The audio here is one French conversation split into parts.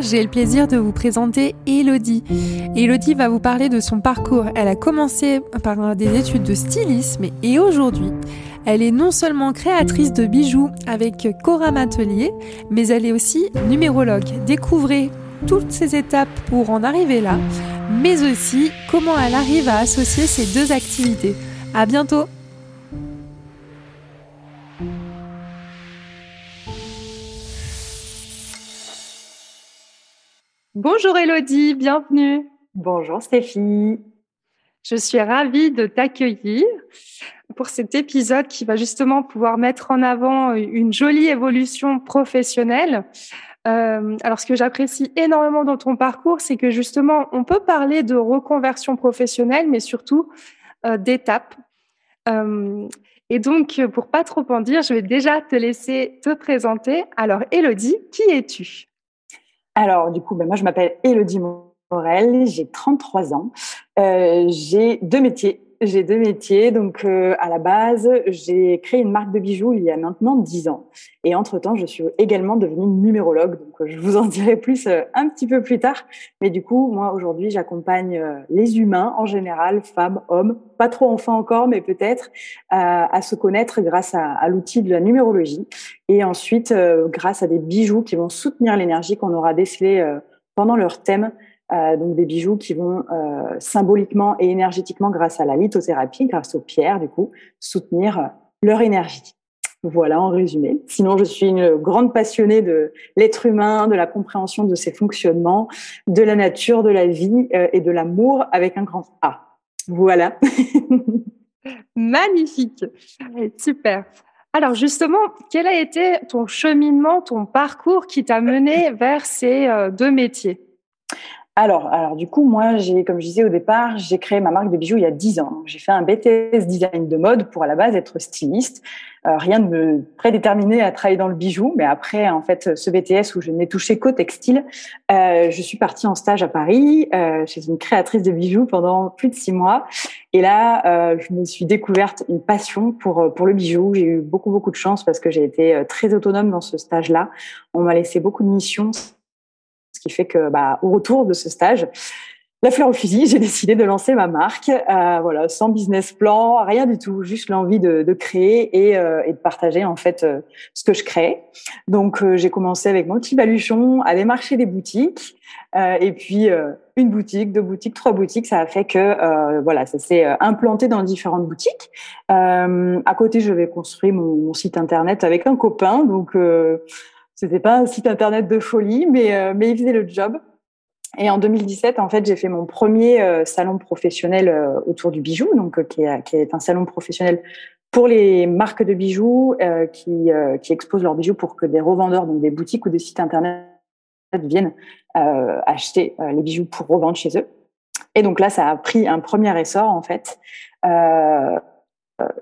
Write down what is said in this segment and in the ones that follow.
j'ai le plaisir de vous présenter Elodie. Elodie va vous parler de son parcours. Elle a commencé par des études de stylisme et aujourd'hui, elle est non seulement créatrice de bijoux avec Cora Atelier, mais elle est aussi numérologue. Découvrez toutes ces étapes pour en arriver là, mais aussi comment elle arrive à associer ces deux activités. À bientôt! Bonjour Elodie, bienvenue. Bonjour Stéphie. Je suis ravie de t'accueillir pour cet épisode qui va justement pouvoir mettre en avant une jolie évolution professionnelle. Euh, alors, ce que j'apprécie énormément dans ton parcours, c'est que justement, on peut parler de reconversion professionnelle, mais surtout euh, d'étapes. Euh, et donc, pour pas trop en dire, je vais déjà te laisser te présenter. Alors, Elodie, qui es-tu? Alors, du coup, ben, moi, je m'appelle Elodie Morel, j'ai 33 ans. Euh, j'ai deux métiers j'ai deux métiers. Donc, euh, à la base, j'ai créé une marque de bijoux il y a maintenant dix ans. Et entre-temps, je suis également devenue numérologue. Donc, euh, je vous en dirai plus euh, un petit peu plus tard. Mais du coup, moi, aujourd'hui, j'accompagne les humains en général, femmes, hommes, pas trop enfants encore, mais peut-être, à se connaître grâce à, à l'outil de la numérologie. Et ensuite, grâce à des bijoux qui vont soutenir l'énergie qu'on aura décelée pendant leur thème euh, donc des bijoux qui vont euh, symboliquement et énergétiquement, grâce à la lithothérapie, grâce aux pierres, du coup, soutenir euh, leur énergie. Voilà en résumé. Sinon, je suis une grande passionnée de l'être humain, de la compréhension de ses fonctionnements, de la nature, de la vie et de l'amour avec un grand A. Voilà. Magnifique. Super. Alors justement, quel a été ton cheminement, ton parcours qui t'a mené vers ces deux métiers? Alors, alors du coup, moi, j'ai, comme je disais au départ, j'ai créé ma marque de bijoux il y a 10 ans. J'ai fait un BTS design de mode pour à la base être styliste. Euh, rien de me prédéterminer à travailler dans le bijou, mais après, en fait, ce BTS où je n'ai touché qu'au textile, euh, je suis partie en stage à Paris euh, chez une créatrice de bijoux pendant plus de six mois. Et là, je me suis découverte une passion pour pour le bijou. J'ai eu beaucoup beaucoup de chance parce que j'ai été très autonome dans ce stage-là. On m'a laissé beaucoup de missions ce qui fait que, bah, au retour de ce stage, la fleur au fusil, j'ai décidé de lancer ma marque, euh, voilà, sans business plan, rien du tout, juste l'envie de, créer et, euh, et, de partager en fait euh, ce que je crée. Donc j'ai commencé avec mon petit baluchon à démarcher des boutiques, et puis une boutique, deux boutiques, trois boutiques, ça a fait que voilà, ça s'est implanté dans différentes boutiques. à côté, je vais construire mon, mon, site internet avec un copain, donc c'était pas un site internet de folie, mais, euh, il faisait le job. Et en 2017, en fait, j'ai fait mon premier euh, salon professionnel euh, autour du bijou, donc qui est, un salon professionnel pour les marques de bijoux qui exposent leurs bijoux pour que des revendeurs, donc des boutiques ou des sites internet, viennent acheter les bijoux pour revendre chez eux. Et donc là, ça a pris un premier essor en fait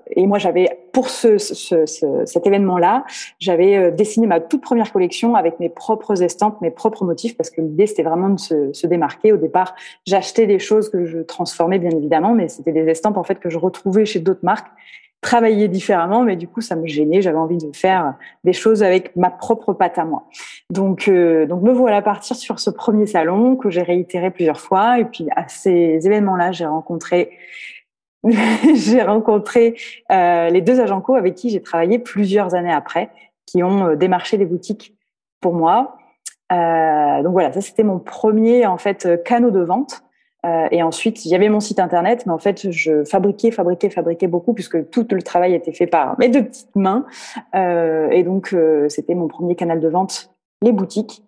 et moi, j'avais pour ce, ce, ce, cet événement-là, j'avais euh, dessiné ma toute première collection avec mes propres estampes, mes propres motifs, parce que l'idée c'était vraiment de se, se, démarquer. Au départ, j'achetais des choses que je transformais bien évidemment, mais c'était des estampes en fait que je retrouvais chez d'autres marques, travaillées différemment, mais du coup ça me gênait. J'avais envie de faire des choses avec ma propre patte à moi. Donc, euh, donc me voilà partir sur ce premier salon que j'ai réitéré plusieurs fois. Et puis à ces événements-là, j'ai rencontré j'ai rencontré euh, les deux agents co avec qui j'ai travaillé plusieurs années après, qui ont euh, démarché des boutiques pour moi. Euh, donc voilà, ça c'était mon premier en fait canot de vente. Euh, et ensuite, avait mon site internet, mais en fait, je fabriquais, fabriquais, fabriquais beaucoup puisque tout le travail était fait par mes deux petites mains. Euh, et donc, euh, c'était mon premier canal de vente, les boutiques.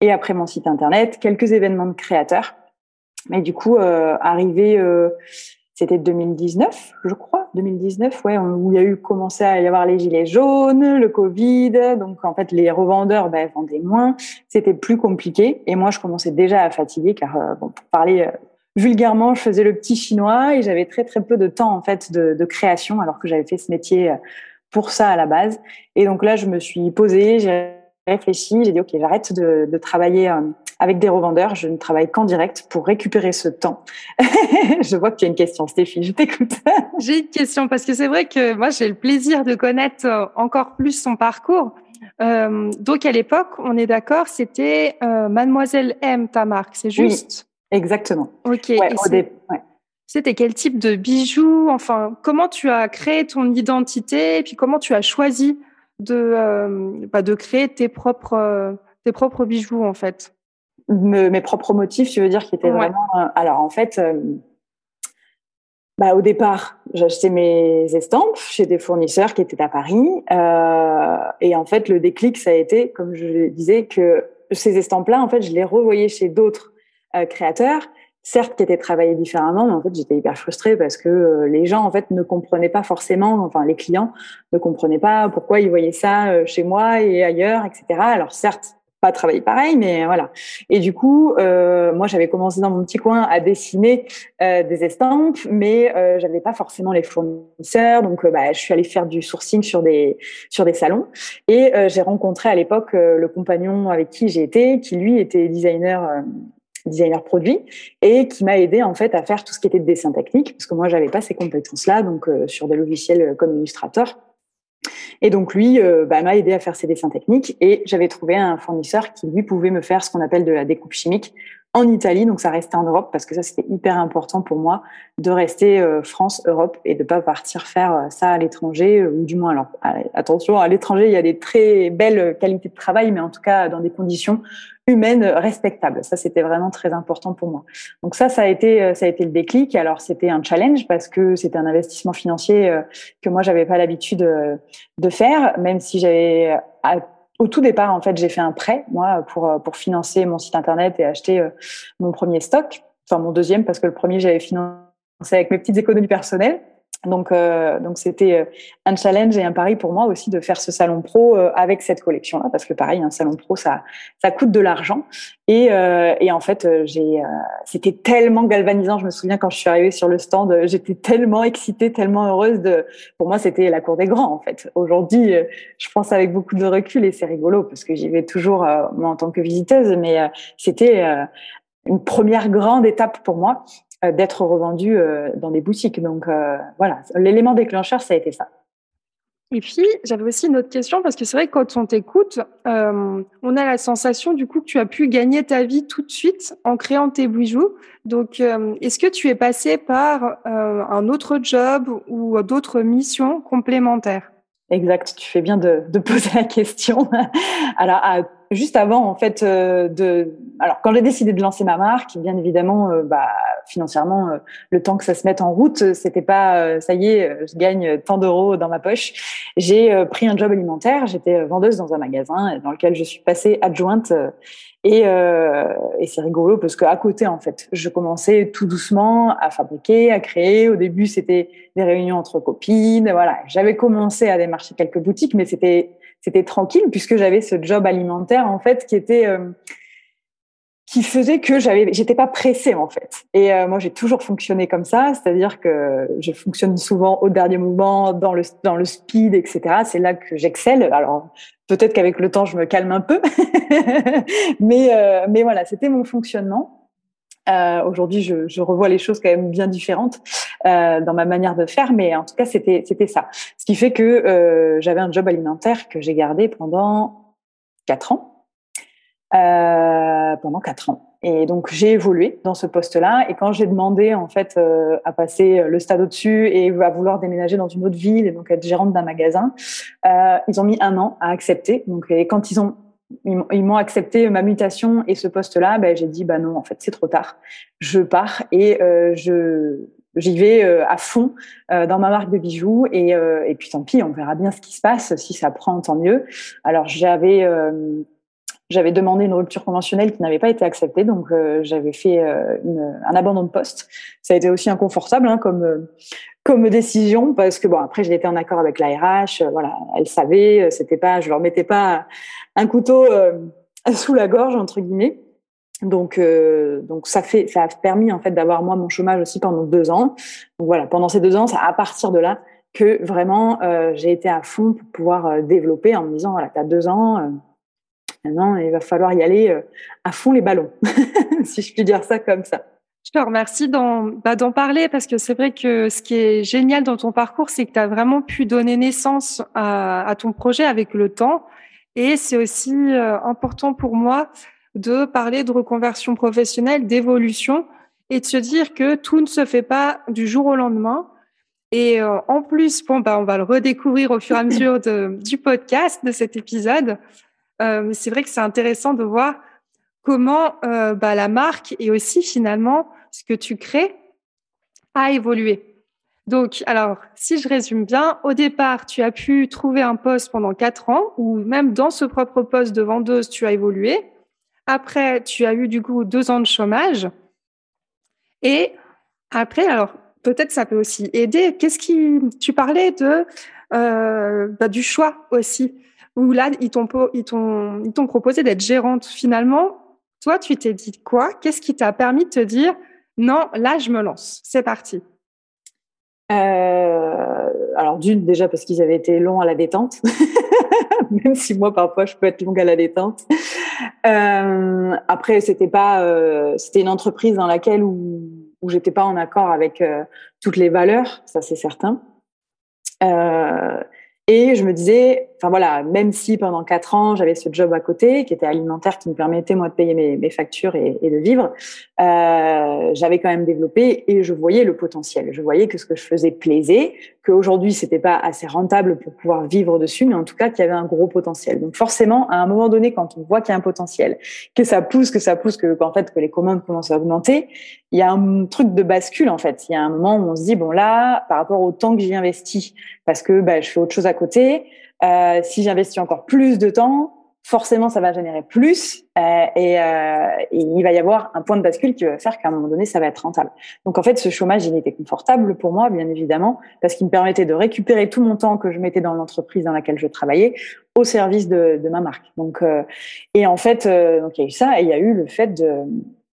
Et après mon site internet, quelques événements de créateurs. Mais du coup, euh, arrivé, euh, c'était 2019, je crois, 2019, ouais, où il y a eu commencé à y avoir les gilets jaunes, le Covid. Donc, en fait, les revendeurs ben, vendaient moins. C'était plus compliqué. Et moi, je commençais déjà à fatiguer car, bon, pour parler vulgairement, je faisais le petit chinois et j'avais très très peu de temps en fait de, création alors que j'avais fait ce métier euh, pour ça à la base. Et donc là, je me suis posée, j'ai réfléchi, j'ai dit ok, j'arrête de, de, travailler euh, avec des revendeurs, je ne travaille qu'en direct pour récupérer ce temps. je vois que tu as une question, Stéphie, je t'écoute. j'ai une question parce que c'est vrai que moi j'ai le plaisir de connaître euh, encore plus son parcours. Euh, donc à l'époque, on est d'accord, c'était euh, Mademoiselle M ta marque, c'est juste? Exactement. Ok. C'était quel type de bijoux? Enfin, comment tu as créé ton identité et puis comment tu as choisi de, euh, bah, de créer tes propres, euh, tes propres bijoux en fait? Mes propres motifs, tu veux dire, qui étaient vraiment. Euh, alors en fait, bah, au départ, j'achetais mes estampes chez des fournisseurs qui étaient à Paris. et en fait, le déclic, ça a été, comme je disais, que ces estampes-là, en fait, je les revoyais chez d'autres euh, créateurs, certes qui étaient travaillés différemment, mais en fait j'étais hyper frustrée parce que euh, les gens en fait ne comprenaient pas forcément, enfin les clients ne comprenaient pas pourquoi ils voyaient ça euh, chez moi et ailleurs, etc. Alors certes pas travailler pareil, mais voilà. Et du coup, euh, moi, j'avais commencé dans mon petit coin à dessiner euh, des estampes, mais euh, j'avais pas forcément les fournisseurs, donc bah, je suis allée faire du sourcing sur des sur des salons. Et j'ai rencontré à l'époque le compagnon avec qui j'ai été, qui lui était designer designer produit et qui m'a aidé en fait à faire tout ce qui était de dessin technique parce que moi j'avais pas ces compétences là donc euh, sur des logiciels comme Illustrator et donc lui euh, bah, m'a aidé à faire ces dessins techniques et j'avais trouvé un fournisseur qui lui pouvait me faire ce qu'on appelle de la découpe chimique en Italie, donc ça restait en Europe parce que ça c'était hyper important pour moi de rester euh, France, Europe et de pas partir faire euh, ça à l'étranger euh, ou du moins alors attention à l'étranger il y a des très belles qualités de travail mais en tout cas dans des conditions humaines respectables. Ça c'était vraiment très important pour moi. Donc ça ça a été ça a été le déclic. Alors c'était un challenge parce que c'était un investissement financier que moi j'avais pas l'habitude de faire même si j'avais au tout départ, en fait, j'ai fait un prêt, moi, pour, euh, pour financer mon site internet et acheter euh, mon premier stock. Enfin, mon deuxième, parce que le premier, j'avais financé avec mes petites économies personnelles. Donc, euh, donc c'était euh, un challenge et un pari pour moi aussi de faire ce salon pro euh, avec cette collection-là, parce que pareil, un salon pro, ça, ça coûte de l'argent. Et, et en fait, j'ai, c'était tellement galvanisant. Je me souviens quand je suis arrivée sur le stand, j'étais tellement excitée, tellement heureuse. De, pour moi, c'était la cour des grands en fait. Aujourd'hui, je pense avec beaucoup de recul et c'est rigolo parce que j'y vais toujours moi en tant que visiteuse, mais c'était une première grande étape pour moi euh, d'être revendu euh, dans des boutiques. Donc euh, voilà, l'élément déclencheur, ça a été ça. Et puis, j'avais aussi une autre question parce que c'est vrai que quand on t'écoute, euh, on a la sensation du coup que tu as pu gagner ta vie tout de suite en créant tes bijoux. Donc, euh, est-ce que tu es passé par euh, un autre job ou d'autres missions complémentaires? Exact, tu fais bien de, de poser la question. Alors, à juste avant, en fait, euh, de, alors quand j'ai décidé de lancer ma marque, bien évidemment, euh, bah, financièrement, euh, le temps que ça se mette en route, c'était pas, ça y est, je gagne tant d'euros dans ma poche. J'ai pris un job alimentaire. J'étais vendeuse dans un magasin dans lequel je suis passée adjointe. Et, et c'est rigolo parce qu'à côté, en fait, je commençais tout doucement à fabriquer, à créer. Au début, c'était des réunions entre copines. Voilà, j'avais commencé à démarcher quelques boutiques, mais c'était c'était tranquille puisque j'avais ce job alimentaire en fait qui était euh, qui faisait que j'avais j'étais pas pressée en fait. Et euh, moi j'ai toujours fonctionné comme ça c'est-à-dire que je fonctionne souvent au dernier moment dans le dans le speed etc c'est là que j'excelle. Alors peut-être qu'avec le temps je me calme un peu. Mais euh, mais voilà c'était mon fonctionnement euh, Aujourd'hui, je, je, revois les choses quand même bien différentes euh, dans ma manière de faire, mais en tout cas, c'était c'était ça. Ce qui fait que euh, j'avais un job alimentaire que j'ai gardé pendant quatre ans, euh, pendant quatre ans. Et donc j'ai évolué dans ce poste-là. Et quand j'ai demandé en fait euh, à passer le stade au-dessus et à vouloir déménager dans une autre ville et donc être gérante d'un magasin, euh, ils ont mis un an à accepter. Donc et quand ils ont ils m'ont accepté ma mutation et ce poste-là, ben, j'ai dit bah non, en fait, c'est trop tard. Je pars et je j'y vais à fond dans ma marque de bijoux et, et puis tant pis, on verra bien ce qui se passe. Si ça prend, tant mieux. Alors j'avais j'avais demandé une rupture conventionnelle qui n'avait pas été acceptée, donc euh, j'avais fait euh, un abandon de poste. Ça a été aussi inconfortable hein, comme euh, comme décision parce que bon après j'ai été en accord avec la RH, voilà, elle savait, c'était pas, je leur mettais pas un couteau sous la gorge entre guillemets. Donc, donc ça fait, ça a permis en fait d'avoir moi mon chômage aussi pendant deux ans. Donc voilà, pendant ces deux ans, c'est à partir de là que vraiment j'ai été à fond pour pouvoir développer en me disant voilà, t'as deux ans Maintenant, il va falloir y aller euh, à fond les ballons, si je puis dire ça comme ça. Je te remercie bah, d'en parler parce que c'est vrai que ce qui est génial dans ton parcours, c'est que tu as vraiment pu donner naissance à, ton projet avec le temps. Et c'est aussi euh, important pour moi de parler de reconversion professionnelle, d'évolution et de se dire que tout ne se fait pas du jour au lendemain. Et euh, en plus, bon, bah, on va le redécouvrir au fur et à mesure de, du podcast, de cet épisode. Euh, c'est vrai que c'est intéressant de voir comment euh, bah, la marque et aussi finalement ce que tu crées a évolué. Donc, alors, si je résume bien, au départ, tu as pu trouver un poste pendant quatre ans, ou même dans ce propre poste de vendeuse, tu as évolué. Après, tu as eu du coup deux ans de chômage. Et après, alors, peut-être ça peut aussi aider. Qu'est-ce qui, tu parlais de euh, bah, du choix aussi où là, ils t'ont, proposé d'être gérante. Finalement, toi, tu t'es dit quoi? Qu'est-ce qui t'a permis de te dire non, là, je me lance, c'est parti euh, alors d'une déjà parce qu'ils avaient été longs à la détente, même si moi parfois je peux être longue à la détente. Euh, après c'était pas, euh, c'était une entreprise dans laquelle où, où j'étais pas en accord avec toutes les valeurs, ça c'est certain. Et je me disais, enfin voilà, même si pendant quatre ans j'avais ce job à côté qui était alimentaire, qui me permettait moi de payer mes, factures et, et, de vivre, euh, j'avais quand même développé et je voyais le potentiel. Je voyais que ce que je faisais plaisait, qu'aujourd'hui c'était pas assez rentable pour pouvoir vivre dessus, mais en tout cas qu'il y avait un gros potentiel. Donc forcément, à un moment donné, quand on voit qu'il y a un potentiel, que ça pousse, que ça pousse, que qu'en fait que les commandes commencent à augmenter, il y a un truc de bascule en fait. Il y a un moment où on se dit bon là, par rapport au temps que j'y investis, parce que bah, je fais autre chose à côté. Euh, si j'investis encore plus de temps, forcément, ça va générer plus euh, et, euh, il va y avoir un point de bascule qui va faire qu'à un moment donné, ça va être rentable. Donc, en fait, ce chômage, il était confortable pour moi, bien évidemment, parce qu'il me permettait de récupérer tout mon temps que je mettais dans l'entreprise dans laquelle je travaillais au service de, de ma marque. Donc, euh, et en fait, euh, donc il y a eu ça et il y a eu le fait de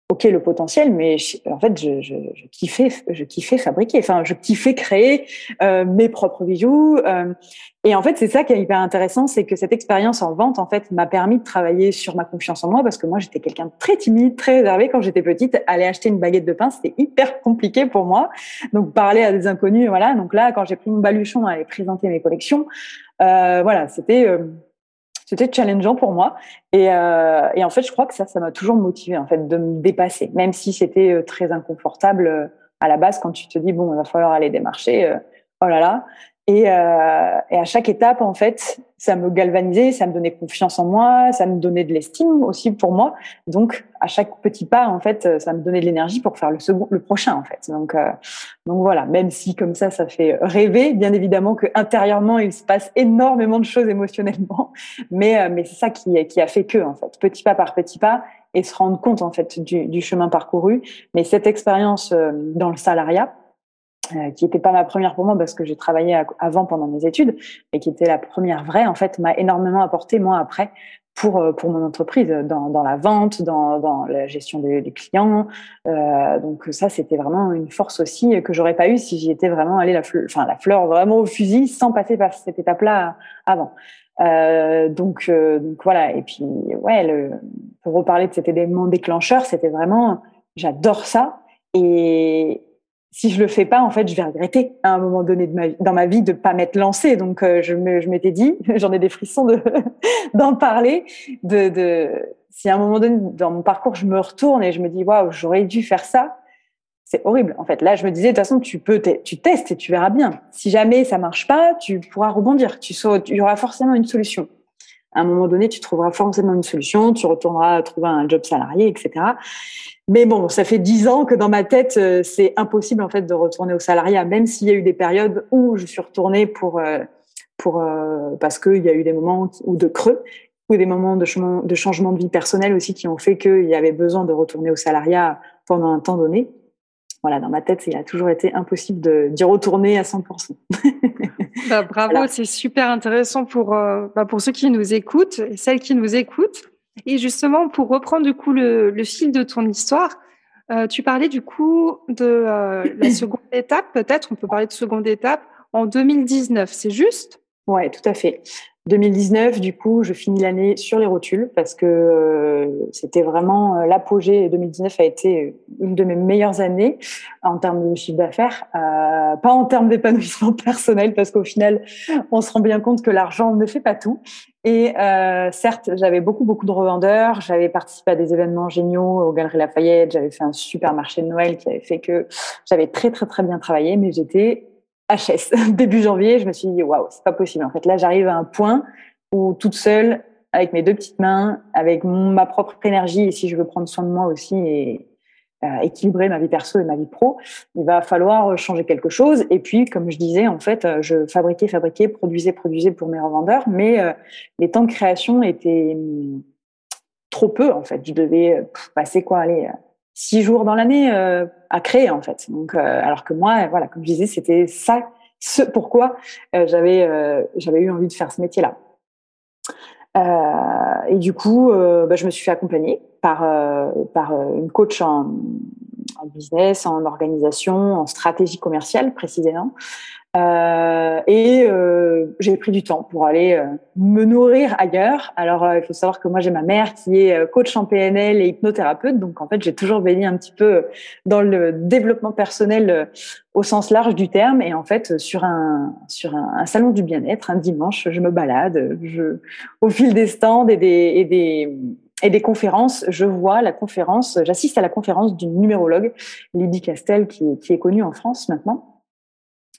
ok le potentiel, mais en fait je, je, je, kiffais, je kiffais fabriquer, enfin je kiffais créer euh, mes propres bijoux. Euh, et en fait c'est ça qui est hyper intéressant, c'est que cette expérience en vente en fait m'a permis de travailler sur ma confiance en moi parce que moi j'étais quelqu'un de très timide, très réservé quand j'étais petite. Aller acheter une baguette de pain c'était hyper compliqué pour moi. Donc parler à des inconnus, voilà. Donc là quand j'ai pris mon baluchon à aller présenter mes collections, euh, voilà c'était euh, c'était challengeant pour moi. Et, euh, et, en fait, je crois que ça, ça m'a toujours motivé en fait de me dépasser, même si c'était euh, très inconfortable euh, à la base quand tu te dis bon, il va falloir aller démarcher. Oh là là. Et, euh, et, à chaque étape, en fait, ça me galvanisait, ça me donnait confiance en moi, ça me donnait de l'estime aussi pour moi. Donc, à chaque petit pas, en fait, ça me donnait de l'énergie pour faire le second, le prochain, en fait. Donc, euh, donc voilà. Même si comme ça, ça fait rêver. Bien évidemment que intérieurement, il se passe énormément de choses émotionnellement, mais euh, mais c'est ça qui a fait que, en fait, petit pas par petit pas, et se rendre compte en fait du, chemin parcouru. Mais cette expérience dans le salariat euh, qui n'était pas ma première pour moi parce que j'ai travaillé avant pendant mes études, mais qui était la première vraie, en fait, m'a énormément apporté, moi, après, pour, euh, pour mon entreprise, dans, dans la vente, dans, dans la gestion des, des clients. Euh, donc ça, c'était vraiment une force aussi que j'aurais pas eu si j'y étais vraiment allée la, fleur, enfin, la fleur vraiment au fusil sans passer par cette étape-là avant. Euh, donc, euh, donc voilà. Et puis, ouais, le, pour reparler de cet élément déclencheur, c'était vraiment, j'adore ça. Et, si je le fais pas, en fait, je vais regretter à un moment donné de ma, dans ma vie de pas m'être lancée. Donc, euh, je me, je m'étais dit, j'en ai des frissons de d'en parler, de, de si à un moment donné dans mon parcours je me retourne et je me dis waouh, j'aurais dû faire ça, c'est horrible. En fait, là, je me disais de toute façon, tu peux, tu testes et tu verras bien. Si jamais ça marche pas, tu pourras rebondir. Tu il y aura forcément une solution. À un moment donné, tu trouveras forcément une solution, tu retourneras trouver un job salarié, etc. Mais bon, ça fait dix ans que dans ma tête, euh, c'est impossible en fait de retourner au salariat, même s'il y a eu des périodes où je suis retournée pour euh, pour euh, parce qu'il y a eu des moments ou de creux ou des moments de changement, de changement de vie personnelle aussi qui ont fait qu'il y avait besoin de retourner au salariat pendant un temps donné. Voilà, dans ma tête, il a toujours été impossible d'y retourner à 100%. Bah, bravo, c'est super intéressant pour, bah, pour ceux qui nous écoutent et celles qui nous écoutent. Et justement, pour reprendre du coup le, fil de ton histoire, euh, tu parlais du coup de euh, la seconde étape, peut-être, on peut parler de seconde étape, en 2019, c'est juste? Oui, tout à fait. 2019, du coup, je finis l'année sur les rotules parce que euh, c'était vraiment euh, l'apogée. 2019 a été une de mes meilleures années en termes de chiffre d'affaires, euh, pas en termes d'épanouissement personnel parce qu'au final, on se rend bien compte que l'argent ne fait pas tout. Et certes, j'avais beaucoup beaucoup de revendeurs, j'avais participé à des événements géniaux aux Galeries Lafayette, j'avais fait un super marché de Noël qui avait fait que j'avais très très très bien travaillé, mais j'étais HS. Début janvier, je me suis dit, waouh, c'est pas possible. En fait, là, j'arrive à un point où toute seule, avec mes deux petites mains, avec ma propre énergie, et si je veux prendre soin de moi aussi et euh, équilibrer ma vie perso et ma vie pro, il va falloir changer quelque chose. Et puis, comme je disais, en fait, je fabriquais, fabriquais, produisais, produisais pour mes revendeurs, mais euh, les temps de création étaient hum, trop peu, en fait. Je devais passer quoi, aller six jours dans l'année euh, à créer en fait. Donc, euh, alors que moi, voilà, comme je disais, c'était ça, ce pourquoi euh, j'avais j'avais eu envie de faire ce métier-là. et du coup, bah, je me suis fait accompagner par par une coach en, en business, en organisation, en stratégie commerciale précisément, euh, et euh, j'ai pris du temps pour aller euh, me nourrir ailleurs. Alors, euh, il faut savoir que moi, j'ai ma mère qui est euh, coach en PNL et hypnothérapeute. Donc, en fait, j'ai toujours baigné un petit peu dans le développement personnel au sens large du terme. Et en fait, sur un, sur un, un salon du bien-être, un dimanche, je me balade. Je, au fil des stands et des, et des, et des conférences, je vois la conférence, j'assiste à la conférence d'une numérologue, Lydie Castel, qui, est connue en France maintenant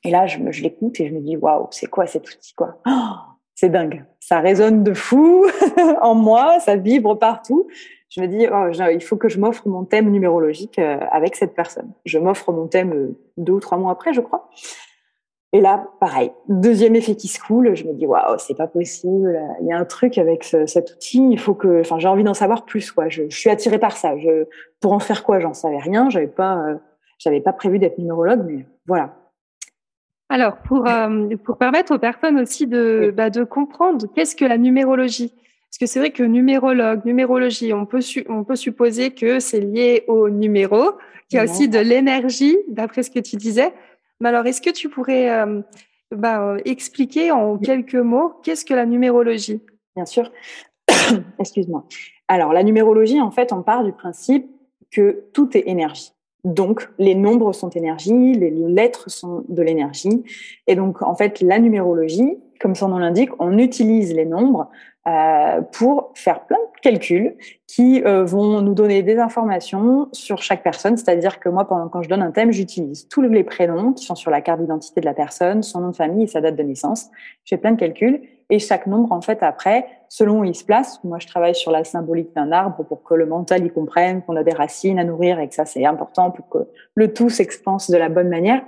et là, je, je l'écoute et je me dis, waouh, c'est quoi cet outil, quoi? Oh, C'est dingue. Ça résonne de fou en moi, ça vibre partout. Je me dis, oh, il faut que je m'offre mon thème numérologique euh, avec cette personne. Je m'offre mon thème euh, deux ou trois mois après, je crois. Et là, pareil, deuxième effet qui se coule. Je me dis, waouh, c'est pas possible. Il y a un truc avec ce, cet outil. Il faut que, enfin, j'ai envie d'en savoir plus, quoi. Je, je, suis attirée par ça. Je, pour en faire quoi, j'en savais rien. J'avais pas, euh, j'avais pas prévu d'être numérologue, mais voilà. Alors, pour, euh, pour permettre aux personnes aussi de, bah, de comprendre qu'est-ce que la numérologie? Parce que c'est vrai que numérologue, numérologie, on peut, on peut supposer que c'est lié au numéro, qu'il y a aussi de l'énergie, d'après ce que tu disais. Mais alors, est-ce que tu pourrais euh, bah, expliquer en quelques mots qu'est-ce que la numérologie? Bien sûr. Excuse-moi. Alors, la numérologie, en fait, on part du principe que tout est énergie. Donc, les nombres sont énergie, les lettres sont de l'énergie. Et donc, en fait, la numérologie, comme son nom l'indique, on utilise les nombres euh, pour faire plein de calculs qui euh, vont nous donner des informations sur chaque personne. C'est-à-dire que moi, pendant quand je donne un thème, j'utilise tous les prénoms qui sont sur la carte d'identité de la personne, son nom de famille et sa date de naissance. Je fais plein de calculs et chaque nombre, en fait, après, selon où il se place, moi, je travaille sur la symbolique d'un arbre pour que le mental y comprenne qu'on a des racines à nourrir et que ça, c'est important pour que le tout s'expanse de la bonne manière.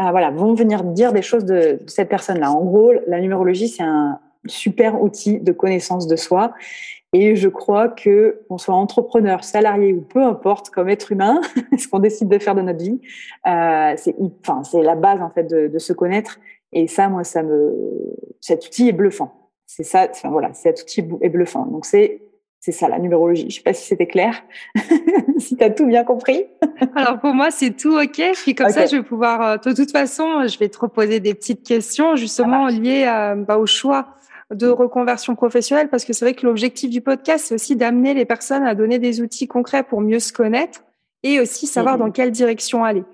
Euh, voilà, vont venir dire des choses de, de cette personne-là. En gros, la numérologie, c'est un super outil de connaissance de soi. Et je crois que qu'on soit entrepreneur, salarié ou peu importe, comme être humain, ce qu'on décide de faire de notre vie, euh, c'est enfin c'est la base en fait de, de, se connaître et ça, moi, ça me, cet outil est bluffant. C'est ça, enfin, voilà, cet outil est bluffant. Donc c'est c'est ça la numérologie. Je sais pas si c'était clair, si tu as tout bien compris. Alors pour moi, c'est tout OK. Puis comme ça, je vais pouvoir, euh, de toute façon, je vais te reposer des petites questions justement liées à, bah, au choix de reconversion professionnelle parce que c'est vrai que l'objectif du podcast, c'est aussi d'amener les personnes à donner des outils concrets pour mieux se connaître et aussi savoir dans quelle direction aller.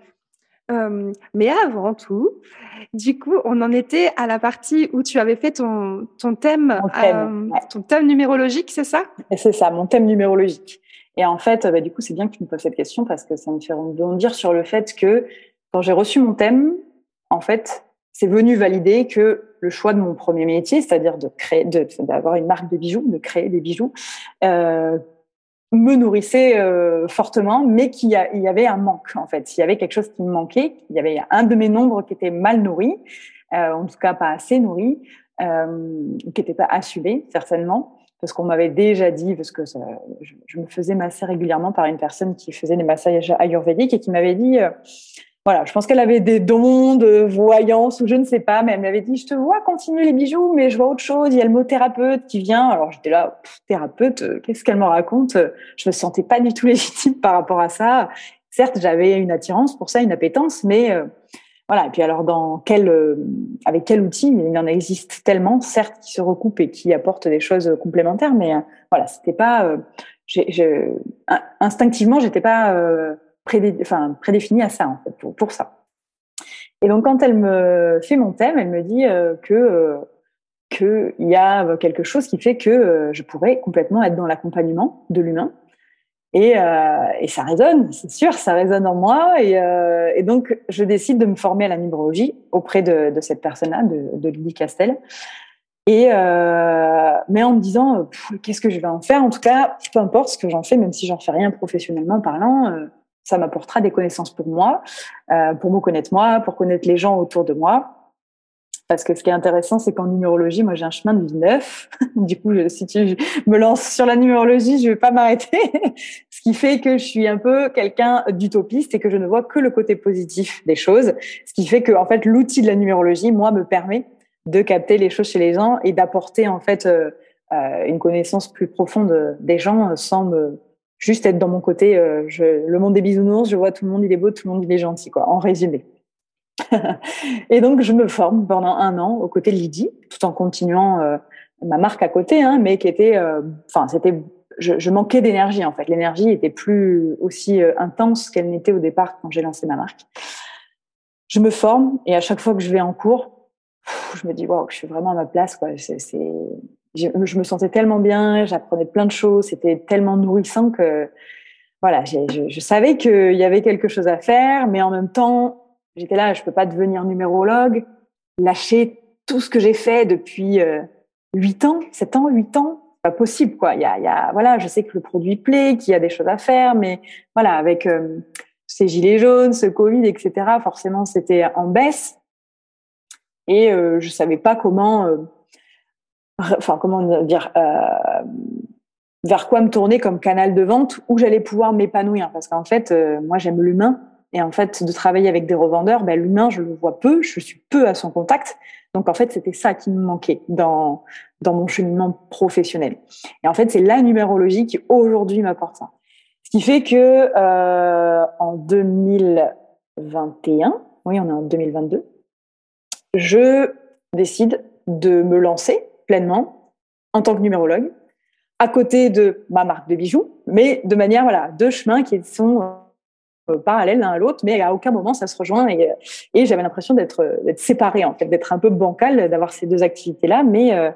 Euh, mais avant tout, du coup, on en était à la partie où tu avais fait ton, ton thème, thème, euh, ton thème numérologique, c'est ça? C'est ça, mon thème numérologique. Et en fait, bah, du coup, c'est bien que tu me poses cette question parce que ça me fait rebondir sur le fait que quand j'ai reçu mon thème, en fait, c'est venu valider que le choix de mon premier métier, c'est-à-dire d'avoir une marque de bijoux, de créer des bijoux, euh, me nourrissait euh, fortement, mais qu'il y, avait un manque en fait. Il y avait quelque chose qui me manquait. Il y avait un de mes nombres qui était mal nourri, euh, en tout cas pas assez nourri, qui n'était pas assumé certainement, parce qu'on m'avait déjà dit, parce que je, je, me faisais masser régulièrement par une personne qui faisait des massages ayurvédiques et qui m'avait dit voilà, je pense qu'elle avait des dons de voyance ou je ne sais pas, mais elle m'avait dit, je te vois continuer les bijoux, mais je vois autre chose. Il y a le mot thérapeute qui vient. Alors j'étais là, thérapeute, euh, qu'est-ce qu'elle me raconte? Je me sentais pas du tout légitime par rapport à ça. Certes, j'avais une attirance pour ça, une appétence, mais euh, voilà. Et puis alors, dans quel, euh, avec quel outil? Il en existe tellement, certes, qui se recoupent et qui apportent des choses complémentaires, mais voilà, c'était pas. j'ai, instinctivement, j'étais pas enfin, prédéfinie à ça, en fait, pour, pour, ça. Et donc, quand elle me fait mon thème, elle me dit euh, que euh, qu'il y a quelque chose qui fait que euh, je pourrais complètement être dans l'accompagnement de l'humain. Et, et, ça résonne, c'est sûr, ça résonne en moi. Et, donc, je décide de me former à la numérologie auprès de, cette personne-là, de, de Lydie Castel. Et mais en me disant, qu'est-ce que je vais en faire? En tout cas, peu importe ce que j'en fais, même si j'en fais rien professionnellement parlant, ça m'apportera des connaissances pour moi, euh, pour me connaître moi, pour connaître les gens autour de moi. Parce que ce qui est intéressant, c'est qu'en numérologie, moi, j'ai un chemin de vie neuf. du coup, si tu me lances sur la numérologie, je vais pas m'arrêter. ce qui fait que je suis un peu quelqu'un d'utopiste et que je ne vois que le côté positif des choses. Ce qui fait que, en fait, l'outil de la numérologie, moi, me permet de capter les choses chez les gens et d'apporter, en fait, euh, euh une connaissance plus profonde des gens sans me juste être dans mon côté, euh, je, le monde des bisounours, je vois tout le monde, il est beau, tout le monde, il est gentil, quoi, en résumé. et donc, je me forme pendant un an aux côtés de Lydie, tout en continuant euh, ma marque à côté, hein, mais qui était, euh, enfin, c'était, je, je, manquais d'énergie en fait. L'énergie était plus aussi intense qu'elle n'était au départ quand j'ai lancé ma marque. Je me forme et à chaque fois que je vais en cours, je me dis waouh, je suis vraiment à ma place, quoi. C'est, je, me sentais tellement bien, j'apprenais plein de choses, c'était tellement nourrissant que voilà, je, je savais qu'il y avait quelque chose à faire, mais en même temps, j'étais là, je peux pas devenir numérologue, lâcher tout ce que j'ai fait depuis euh, huit ans, sept ans, huit ans, pas possible quoi. Il y a, y a, voilà, je sais que le produit plaît, qu'il y a des choses à faire, mais voilà, avec euh, ces gilets jaunes, ce Covid, etc. Forcément, c'était en baisse et euh, je savais pas comment euh, enfin comment dire, euh, vers quoi me tourner comme canal de vente où j'allais pouvoir m'épanouir. Parce qu'en fait, euh, moi j'aime l'humain et en fait de travailler avec des revendeurs, ben, l'humain je le vois peu, je suis peu à son contact. Donc en fait c'était ça qui me manquait dans dans mon cheminement professionnel. Et en fait c'est la numérologie qui aujourd'hui m'apporte ça. Ce qui fait que euh, en 2021, oui on est en 2022, je décide de me lancer pleinement en tant que numérologue, à côté de ma marque de bijoux, mais de manière, voilà, deux chemins qui sont euh, parallèles l'un à l'autre, mais à aucun moment ça se rejoint. Et, et j'avais l'impression d'être séparée, en fait, d'être un peu bancale, d'avoir ces deux activités-là, mais, euh,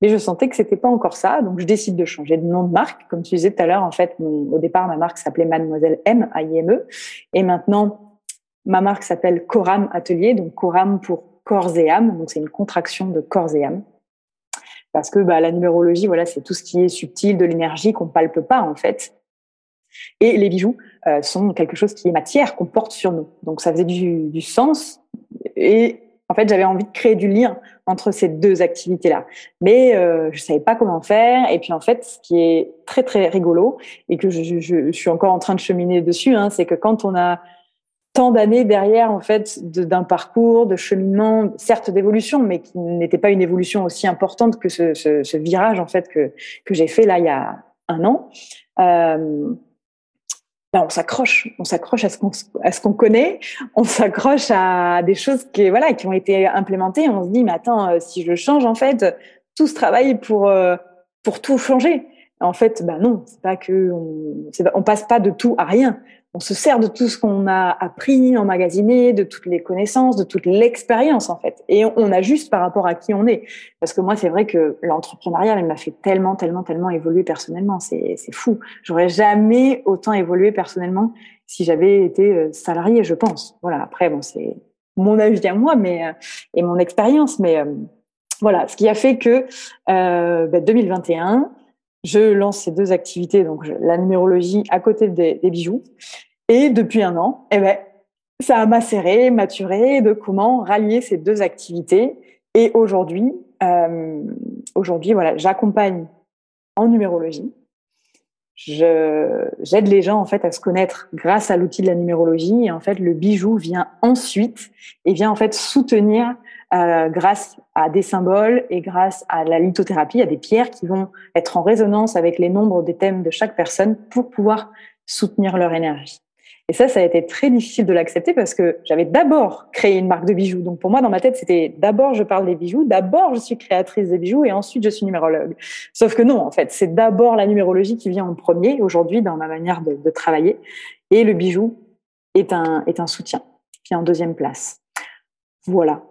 mais je sentais que c'était pas encore ça. Donc je décide de changer de nom de marque. Comme tu disais tout à l'heure, en fait, au départ, ma marque s'appelait Mademoiselle M, A-I-M-E. Et maintenant, ma marque s'appelle Coram Atelier, donc Coram pour corps et âme. Donc c'est une contraction de corps et âme parce que bah, la numérologie, voilà, c'est tout ce qui est subtil, de l'énergie qu'on palpe pas en fait. Et les bijoux euh, sont quelque chose qui est matière qu'on porte sur nous. Donc ça faisait du, du sens. Et en fait, j'avais envie de créer du lien entre ces deux activités-là, mais euh, je savais pas comment faire. Et puis en fait, ce qui est très très rigolo et que je, je, je suis encore en train de cheminer dessus, hein, c'est que quand on a tant d'années derrière en fait d'un parcours de cheminement certes d'évolution mais qui n'était pas une évolution aussi importante que ce, ce, virage en fait que que j'ai fait là il y a un an. Euh, ben on s'accroche on s'accroche à ce qu'on à ce qu'on connaît. On s'accroche à des choses qui voilà qui ont été implémentées. On se dit mais attends euh, si je change en fait tout ce travail pour euh, pour tout changer. En fait ben non c'est pas que on, on passe pas de tout à rien on se sert de tout ce qu'on a appris, emmagasiné, de toutes les connaissances, de toute l'expérience en fait. Et on ajuste par rapport à qui on est. Parce que moi, c'est vrai que l'entrepreneuriat, il m'a fait tellement, tellement, tellement évoluer personnellement. C'est fou. J'aurais jamais autant évolué personnellement si j'avais été euh, salarié, je pense. Voilà. Après, bon, c'est mon avis à moi, mais et mon expérience, mais voilà, ce qui a fait que euh, 2021, ben, je lance ces deux activités, donc la numérologie à côté des, bijoux. Et depuis un an, eh ben, ça a macéré, maturé de comment rallier ces deux activités. Et aujourd'hui, euh, aujourd'hui, voilà, j'accompagne en numérologie. j'aide les gens en fait à se connaître grâce à l'outil de la numérologie et en fait le bijou vient ensuite et vient en fait soutenir euh, grâce à des symboles et grâce à la lithothérapie, à des pierres qui vont être en résonance avec les nombres des thèmes de chaque personne pour pouvoir soutenir leur énergie. Et ça, ça a été très difficile de l'accepter parce que j'avais d'abord créé une marque de bijoux. Donc pour moi, dans ma tête, c'était d'abord je parle des bijoux, d'abord je suis créatrice des bijoux et ensuite je suis numérologue. Sauf que non, en fait, c'est d'abord la numérologie qui vient en premier aujourd'hui dans ma manière de, travailler. Et le bijou est un, est un soutien, qui est en deuxième place. Voilà.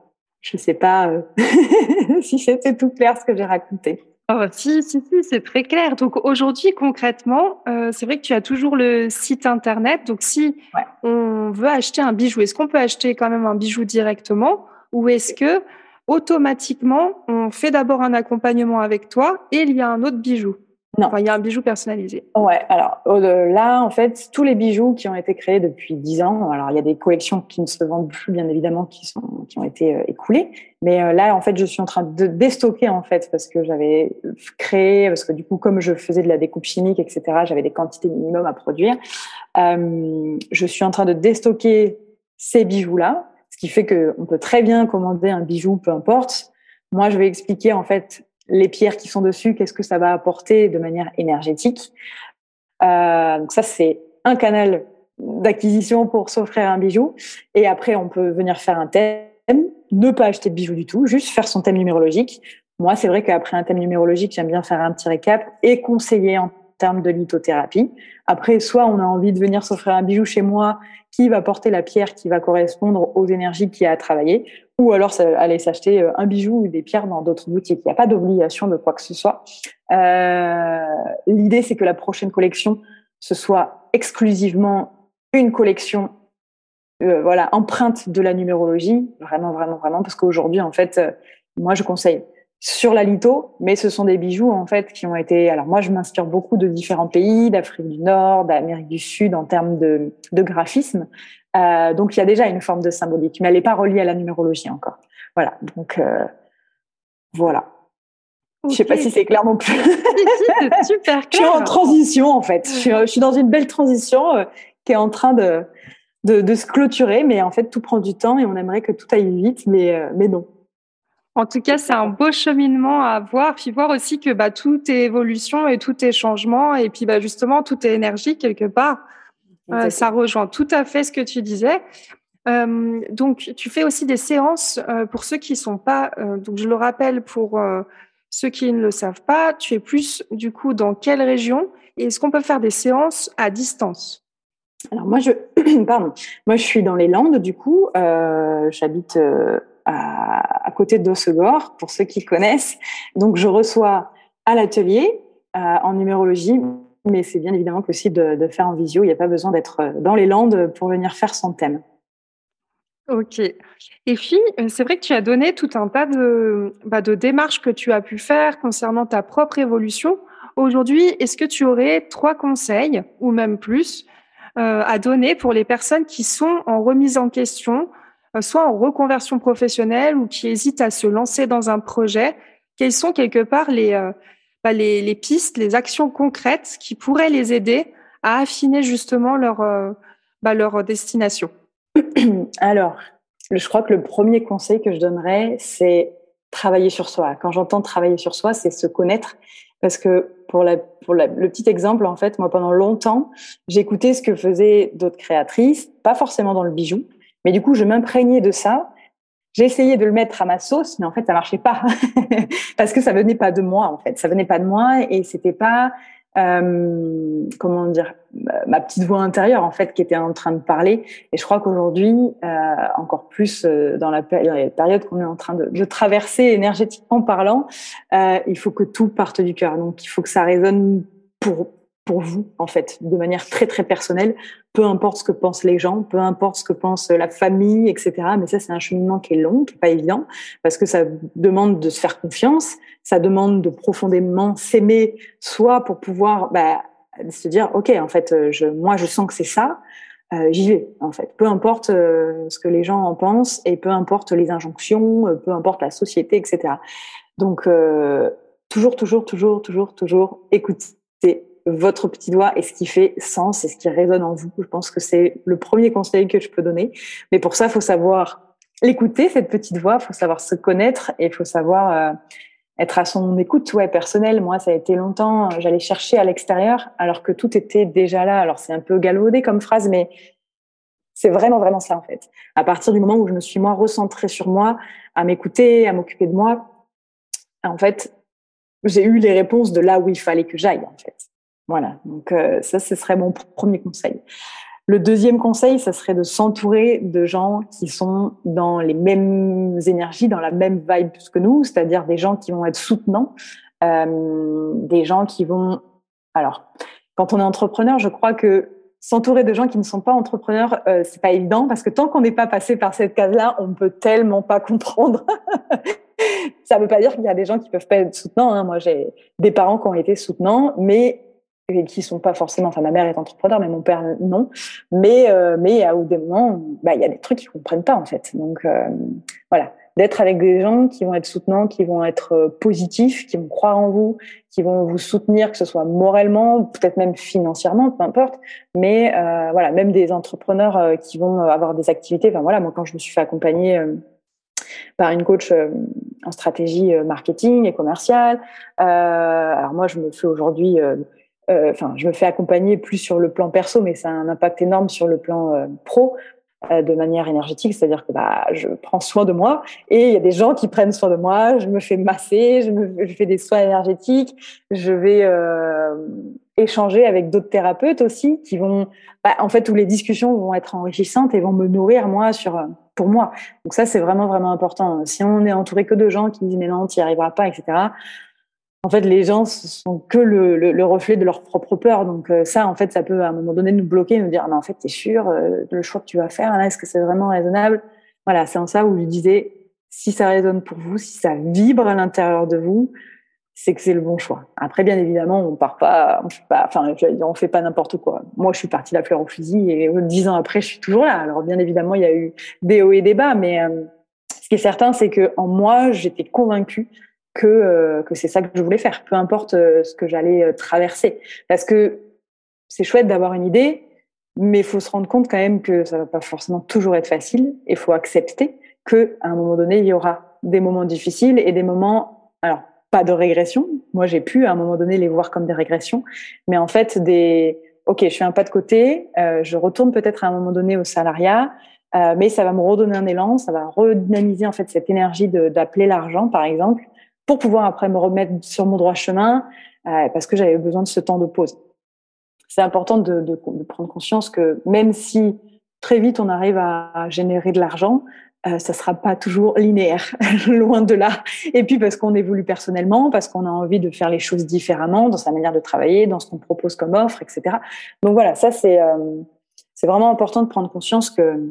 Je ne sais pas euh, si c'était tout clair ce que j'ai raconté. Oh, si, si, si, c'est très clair. Donc aujourd'hui, concrètement, euh, c'est vrai que tu as toujours le site internet. Donc si on veut acheter un bijou, est-ce qu'on peut acheter quand même un bijou directement ou est-ce que automatiquement on fait d'abord un accompagnement avec toi et il y a un autre bijou? Non. il y a un bijou personnalisé. Ouais, alors là, en fait, tous les bijoux qui ont été créés depuis 10 ans, alors il y a des collections qui ne se vendent plus, bien évidemment, qui, sont, qui ont été euh, écoulées. Mais euh, là, en fait, je suis en train de déstocker, en fait, parce que j'avais créé, parce que du coup, comme je faisais de la découpe chimique, etc., j'avais des quantités minimum à produire. Euh, je suis en train de déstocker ces bijoux-là, ce qui fait qu'on peut très bien commander un bijou, peu importe. Moi, je vais expliquer, en fait, les pierres qui sont dessus, qu'est-ce que ça va apporter de manière énergétique. Euh, donc ça, c'est un canal d'acquisition pour s'offrir un bijou. Et après, on peut venir faire un thème, ne pas acheter de bijoux du tout, juste faire son thème numérologique. Moi, c'est vrai qu'après un thème numérologique, j'aime bien faire un petit récap et conseiller en termes de lithothérapie. Après, soit on a envie de venir s'offrir un bijou chez moi qui va porter la pierre qui va correspondre aux énergies qu'il y a à travailler, ou alors aller s'acheter euh, un bijou ou des pierres dans d'autres boutiques. Il n'y a pas d'obligation de quoi que ce soit. Euh, L'idée, c'est que la prochaine collection, ce soit exclusivement une collection euh, voilà, empreinte de la numérologie, vraiment, vraiment, vraiment, parce qu'aujourd'hui, en fait, moi, je conseille sur la litho, mais ce sont des bijoux en fait qui ont été. Alors moi, je m'inspire beaucoup de différents pays, d'Afrique du Nord, d'Amérique du Sud en termes de, de graphisme. Euh, donc il y a déjà une forme de symbolique, mais elle n'est pas reliée à la numérologie encore. Voilà. Donc euh, voilà. Je Je sais pas si c'est clair non plus. super clair. je suis en transition en fait. Je suis, je suis dans une belle transition euh, qui est en train de, de, de se clôturer, mais en fait tout prend du temps et on aimerait que tout aille vite, mais euh, mais non. En tout cas, c'est un beau cheminement à voir, puis voir aussi que bah, tout est évolution et tout est changement, et puis bah, justement, tout est énergie quelque part. Euh, ça rejoint tout à fait ce que tu disais. Euh, donc, tu fais aussi des séances euh, pour ceux qui sont pas. donc, je le rappelle pour ceux qui ne le savent pas. Tu es plus du coup dans quelle région Et est-ce qu'on peut faire des séances à distance? Alors moi, je pardon. Moi, je suis dans les Landes. Du coup, j'habite à, à côté d'Ossegor, pour ceux qui connaissent. Donc, je reçois à l'atelier euh, en numérologie, mais c'est bien évidemment possible de, de faire en visio. Il n'y a pas besoin d'être euh, dans les Landes pour venir faire son thème. Ok. Et puis, c'est vrai que tu as donné tout un tas de, bah, de démarches que tu as pu faire concernant ta propre évolution. Aujourd'hui, est-ce que tu aurais trois conseils, ou même plus, euh, à donner pour les personnes qui sont en remise en question soit en reconversion professionnelle ou qui hésitent à se lancer dans un projet, quelles sont quelque part les, euh, bah, les, pistes, les actions concrètes qui pourraient les aider à affiner justement leur, euh, bah, leur destination? Alors, je crois que le premier conseil que je donnerais, c'est travailler sur soi. Quand j'entends travailler sur soi, c'est se connaître. Parce que pour, le petit exemple, en fait, moi, pendant longtemps, j'écoutais ce que faisaient d'autres créatrices, pas forcément dans le bijou, mais du coup, je m'imprégnais de ça. J'ai essayé de le mettre à ma sauce, mais en fait, ça marchait pas parce que ça venait pas de moi. En fait, ça venait pas de moi et c'était pas euh, comment dire ma petite voix intérieure en fait qui était en train de parler. Et je crois qu'aujourd'hui, euh, encore plus euh, dans la période qu'on est en train de, traverser énergétiquement parlant, il faut que tout parte du cœur. Donc, il faut que ça résonne pour vous, en fait, de manière très très personnelle, peu importe ce que pensent les gens, peu importe ce que pense la famille, etc. Mais ça, c'est un cheminement qui est long, qui est pas évident, parce que ça demande de se faire confiance, ça demande de profondément s'aimer, soit pour pouvoir bah, se dire, ok, en fait, je, moi, je sens que c'est ça, euh, j'y vais, en fait. Peu importe euh, ce que les gens en pensent et peu importe les injonctions, euh, peu importe la société, etc. Donc, euh, toujours, toujours, toujours, toujours, toujours écoutez votre petit doigt et ce qui fait sens et ce qui résonne en vous. Je pense que c'est le premier conseil que je peux donner. Mais pour ça, il faut savoir l'écouter, cette petite voix, il faut savoir se connaître et il faut savoir euh, être à son écoute ouais, personnelle. Moi, ça a été longtemps, j'allais chercher à l'extérieur alors que tout était déjà là. Alors, c'est un peu galvaudé comme phrase, mais c'est vraiment, vraiment ça, en fait. À partir du moment où je me suis, moi, recentrée sur moi, à m'écouter, à m'occuper de moi, en fait, j'ai eu les réponses de là où il fallait que j'aille, en fait. Voilà, donc euh, ça, ce serait mon premier conseil. Le deuxième conseil, ça serait de s'entourer de gens qui sont dans les mêmes énergies, dans la même vibe que nous, c'est-à-dire des gens qui vont être soutenants, euh, des gens qui vont. Alors, quand on est entrepreneur, je crois que s'entourer de gens qui ne sont pas entrepreneurs, euh, c'est pas évident parce que tant qu'on n'est pas passé par cette case-là, on ne peut tellement pas comprendre. ça ne veut pas dire qu'il y a des gens qui peuvent pas être soutenants. Hein. Moi, j'ai des parents qui ont été soutenants, mais et qui sont pas forcément. Enfin, ma mère est entrepreneur, mais mon père non. Mais euh, mais à des moments, bah il y a des trucs qu'ils comprennent pas en fait. Donc euh, voilà, d'être avec des gens qui vont être soutenants, qui vont être euh, positifs, qui vont croire en vous, qui vont vous soutenir, que ce soit moralement, peut-être même financièrement, peu importe. Mais euh, voilà, même des entrepreneurs euh, qui vont avoir des activités. Enfin voilà, moi quand je me suis fait accompagner par une coach en stratégie marketing et commerciale. alors moi, je me fais aujourd'hui euh, enfin, je me fais accompagner plus sur le plan perso, mais ça a un impact énorme sur le plan euh, pro euh, de manière énergétique, c'est-à-dire que bah, je prends soin de moi et il y a des gens qui prennent soin de moi, je me fais masser, je, me, fais des soins énergétiques, je vais euh, échanger avec d'autres thérapeutes aussi qui vont, bah, en fait, où les discussions vont être enrichissantes et vont me nourrir moi sur pour moi. Donc ça, c'est vraiment vraiment important. Si on est entouré que de gens qui disent mais non, tu n'y arriveras pas, etc en fait, les gens sont que le, le, reflet de leur propre peur. Donc euh, ça, en fait, ça peut à un moment donné nous bloquer, nous dire, mais en fait, t'es sûr, euh, le choix que tu vas faire, est-ce que c'est vraiment raisonnable? Voilà, c'est en ça où je disais, si ça résonne pour vous, si ça vibre à l'intérieur de vous, c'est que c'est le bon choix. Après, bien évidemment, on part pas, fait pas, enfin, on fait pas n'importe quoi. Moi, je suis partie la fleur au fusil et dix ans après, je suis toujours là. Alors, bien évidemment, il y a eu des hauts et des bas, mais euh, ce qui est certain, c'est que en moi, j'étais convaincue que, euh, que c'est ça que je voulais faire, peu importe euh, ce que j'allais euh, traverser. Parce que c'est chouette d'avoir une idée, mais il faut se rendre compte quand même que ça va pas forcément toujours être facile. Il faut accepter que à un moment donné, il y aura des moments difficiles et des moments, alors pas de régression. Moi, j'ai pu à un moment donné les voir comme des régressions, mais en fait des, ok, je fais un pas de côté, je retourne peut-être à un moment donné au salariat, mais ça va me redonner un élan, ça va redynamiser en fait cette énergie d'appeler l'argent, par exemple, pour pouvoir après me remettre sur mon droit chemin, euh, parce que j'avais besoin de ce temps de pause. C'est important de, prendre conscience que même si très vite on arrive à générer de l'argent, euh, ça sera pas toujours linéaire, loin de là. Et puis parce qu'on évolue personnellement, parce qu'on a envie de faire les choses différemment dans sa manière de travailler, dans ce qu'on propose comme offre, etc. Donc voilà, ça c'est euh, c'est vraiment important de prendre conscience que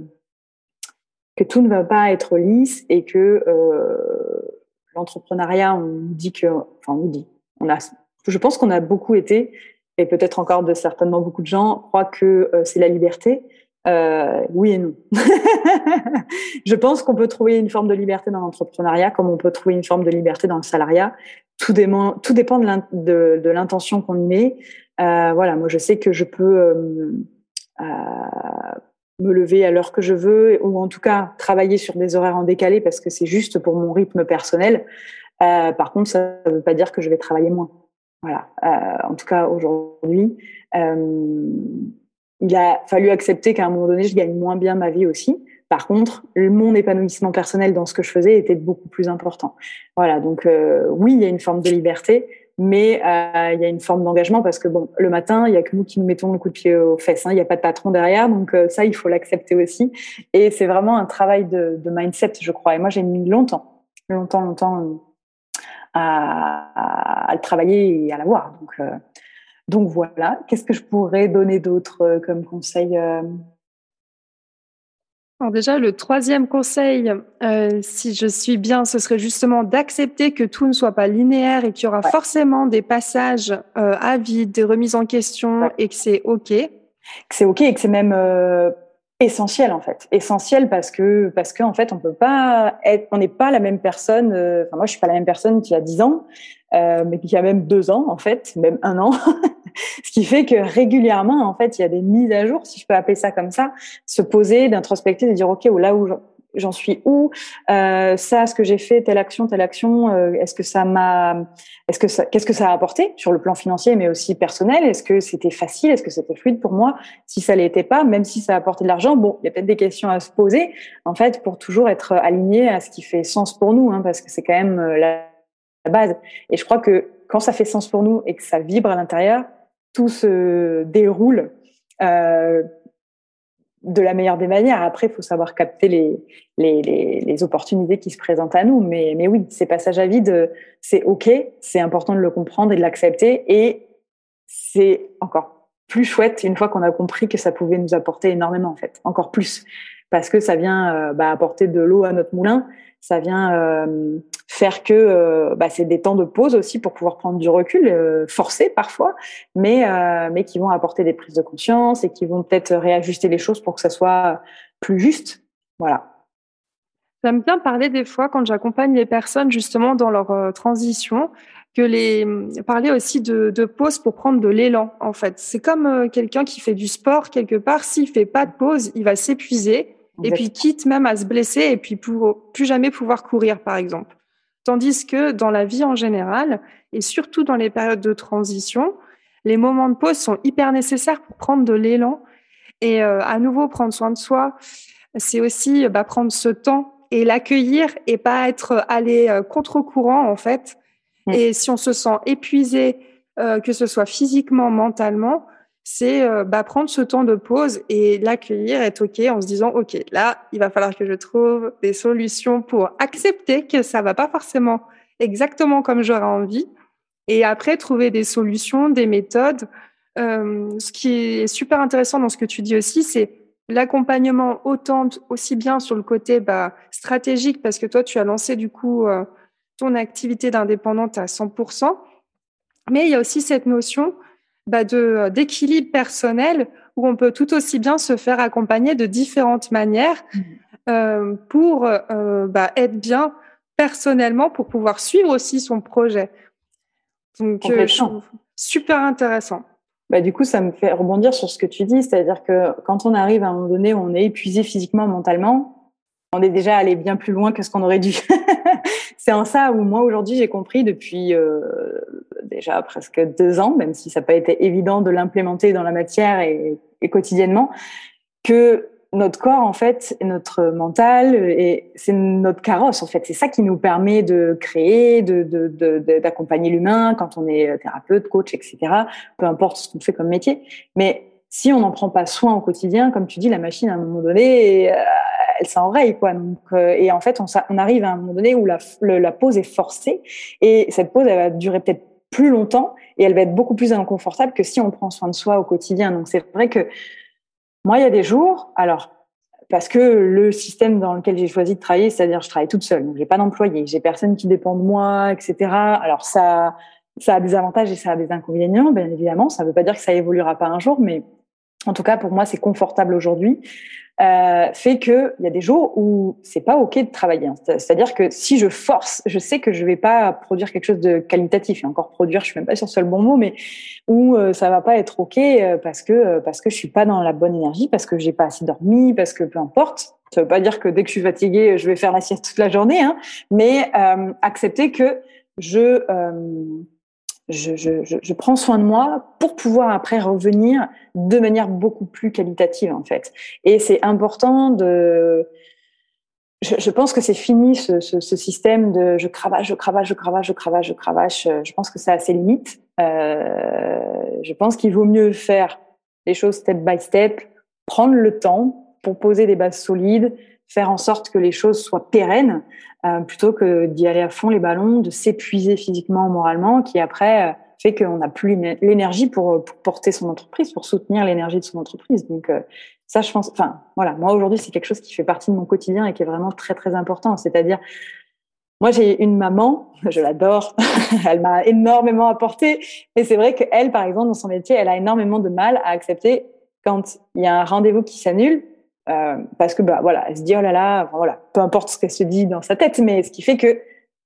que tout ne va pas être lisse et que euh, l'entrepreneuriat, on dit que, enfin, on dit, on a, je pense qu'on a beaucoup été, et peut-être encore de certainement beaucoup de gens croient que euh, c'est la liberté. Euh, oui et non. je pense qu'on peut trouver une forme de liberté dans l'entrepreneuriat, comme on peut trouver une forme de liberté dans le salariat. Tout, dépend, tout dépend de l'intention qu'on met. Euh, voilà, moi je sais que je peux me lever à l'heure que je veux, ou en tout cas travailler sur des horaires en décalé parce que c'est juste pour mon rythme personnel. Euh, par contre, ça ne veut pas dire que je vais travailler moins. Voilà. Euh, en tout cas, aujourd'hui, euh, il a fallu accepter qu'à un moment donné, je gagne moins bien ma vie aussi. Par contre, mon épanouissement personnel dans ce que je faisais était beaucoup plus important. Voilà. Donc, oui, il y a une forme de liberté, mais euh, il y a une forme d'engagement parce que bon, le matin, il y a que nous qui nous mettons le coup de pied aux fesses. Hein, il n'y a pas de patron derrière, donc euh, ça, il faut l'accepter aussi. Et c'est vraiment un travail de, de, mindset, je crois. Et moi, j'ai mis longtemps, longtemps, longtemps à, à, à, le travailler et à l'avoir. Donc, euh, Donc voilà, qu'est-ce que je pourrais donner d'autre comme conseil alors déjà, le troisième conseil, euh, si je suis bien, ce serait justement d'accepter que tout ne soit pas linéaire et qu'il y aura forcément des passages euh, à vide, des remises en question et que c'est OK. Que c'est OK et que c'est même euh, essentiel en fait. Essentiel parce que parce qu'en fait, on peut pas être, on n'est pas la même personne. Enfin, moi, je suis pas la même personne qui a 10 ans, mais qui a même deux ans en fait, même un an. Ce qui fait que régulièrement, en fait, il y a des mises à jour, si je peux appeler ça comme ça, se poser, d'introspecter, de dire, OK, là où j'en suis où euh, ça ce que j'ai fait telle action telle action euh, est-ce que ça m'a est-ce que ça qu'est-ce que ça a apporté sur le plan financier mais aussi personnel? Est-ce que c'était facile? Est-ce que c'était fluide pour moi? Si ça l'était pas même si ça a apporté de l'argent bon il y a peut-être des questions à se poser en fait pour toujours être aligné à ce qui fait sens pour nous hein, parce que c'est quand même euh, la base. Et je crois que quand ça fait sens pour nous et que ça vibre à l'intérieur tout se déroule euh, de la meilleure des manières. Après, il faut savoir capter les, les, opportunités qui se présentent à nous. Mais, mais oui, ces passages à vide, c'est OK, c'est important de le comprendre et de l'accepter. Et c'est encore plus chouette une fois qu'on a compris que ça pouvait nous apporter énormément, en fait, encore plus. Parce que ça vient euh, bah, apporter de l'eau à notre moulin, ça vient euh, faire que euh, bah, c'est des temps de pause aussi pour pouvoir prendre du recul, euh, forcé parfois, mais euh, mais qui vont apporter des prises de conscience et qui vont peut-être réajuster les choses pour que ça soit plus juste. Voilà. J'aime bien parler des fois quand j'accompagne les personnes justement dans leur transition, que les parler aussi de, de pause pour prendre de l'élan. En fait, c'est comme quelqu'un qui fait du sport quelque part. S'il fait pas de pause, il va s'épuiser et puis quitte même à se blesser et puis pour plus jamais pouvoir courir, par exemple. Tandis que dans la vie en général, et surtout dans les périodes de transition, les moments de pause sont hyper nécessaires pour prendre de l'élan. Et euh, à nouveau, prendre soin de soi, c'est aussi bah, prendre ce temps et l'accueillir et pas être allé euh, contre-courant, en fait. Mmh. Et si on se sent épuisé, euh, que ce soit physiquement, mentalement, c'est euh, bah, prendre ce temps de pause et l'accueillir, être OK en se disant, OK, là, il va falloir que je trouve des solutions pour accepter que ça va pas forcément exactement comme j'aurais envie. Et après, trouver des solutions, des méthodes. Euh, ce qui est super intéressant dans ce que tu dis aussi, c'est l'accompagnement autant aussi bien sur le côté bah, stratégique, parce que toi, tu as lancé du coup euh, ton activité d'indépendante à 100%, mais il y a aussi cette notion bah, euh, d'équilibre personnel où on peut tout aussi bien se faire accompagner de différentes manières mmh. euh, pour euh, bah, être bien personnellement pour pouvoir suivre aussi son projet. Donc, je trouve super intéressant. Bah, du coup, ça me fait rebondir sur ce que tu dis, c'est-à-dire que quand on arrive à un moment donné où on est épuisé physiquement, mentalement, on est déjà allé bien plus loin que ce qu'on aurait dû. c'est en ça où moi aujourd'hui j'ai compris depuis euh, déjà presque deux ans, même si ça n'a pas été évident de l'implémenter dans la matière et, quotidiennement, que notre corps en fait, notre mental, et c'est notre carrosse en fait. C'est ça qui nous permet de créer, de, d'accompagner l'humain quand on est thérapeute, coach, etc. Peu importe ce qu'on fait comme métier, mais si on n'en prend pas soin au quotidien, comme tu dis, la machine à un moment donné, euh, elle s'enraye quoi. Donc, euh, et en fait, on, arrive à un moment donné où la, la pause est forcée et cette pause elle va durer peut-être plus longtemps et elle va être beaucoup plus inconfortable que si on prend soin de soi au quotidien. Donc c'est vrai que moi, il y a des jours, alors parce que le système dans lequel j'ai choisi de travailler, c'est-à-dire je travaille toute seule, donc j'ai pas d'employé, j'ai personne qui dépend de moi, etc. Alors ça, ça a des avantages et ça a des inconvénients, bien évidemment. Ça ne veut pas dire que ça évoluera pas un jour, mais en tout cas pour moi c'est confortable aujourd'hui euh, fait que il y a des jours où c'est pas ok de travailler. Hein. C'est-à-dire que si je force, je sais que je vais pas produire quelque chose de qualitatif. Et encore produire, je suis même pas sur ce bon mot, mais où euh, ça va pas être ok euh, parce que euh, parce que je suis pas dans la bonne énergie, parce que j'ai pas assez dormi, parce que peu importe. Ça veut pas dire que dès que je suis fatiguée, je vais faire la sieste toute la journée, hein, mais accepter que je je, je, je, prends soin de moi pour pouvoir après revenir de manière beaucoup plus qualitative en fait. Et c'est important de. Je, je pense que c'est fini ce, ce, ce, système de je cravache, je cravache, je cravache, je cravache, je cravache. Je pense que ça a ses limites. Euh, je pense qu'il vaut mieux faire les choses step by step, prendre le temps pour poser des bases solides, faire en sorte que les choses soient pérennes euh, plutôt que d'y aller à fond les ballons, de s'épuiser physiquement, moralement, qui après, euh, fait qu'on n'a plus l'énergie pour, porter son entreprise, pour soutenir l'énergie de son entreprise. Donc euh, ça, je pense, enfin voilà, moi aujourd'hui c'est quelque chose qui fait partie de mon quotidien et qui est vraiment très très important. C'est-à-dire, moi j'ai une maman, je l'adore, elle m'a énormément apporté, mais c'est vrai qu'elle, par exemple, dans son métier, elle a énormément de mal à accepter quand il y a un rendez-vous qui s'annule. Euh, parce que bah voilà, elle se dit oh là là, voilà, peu importe ce qu'elle se dit dans sa tête, mais ce qui fait que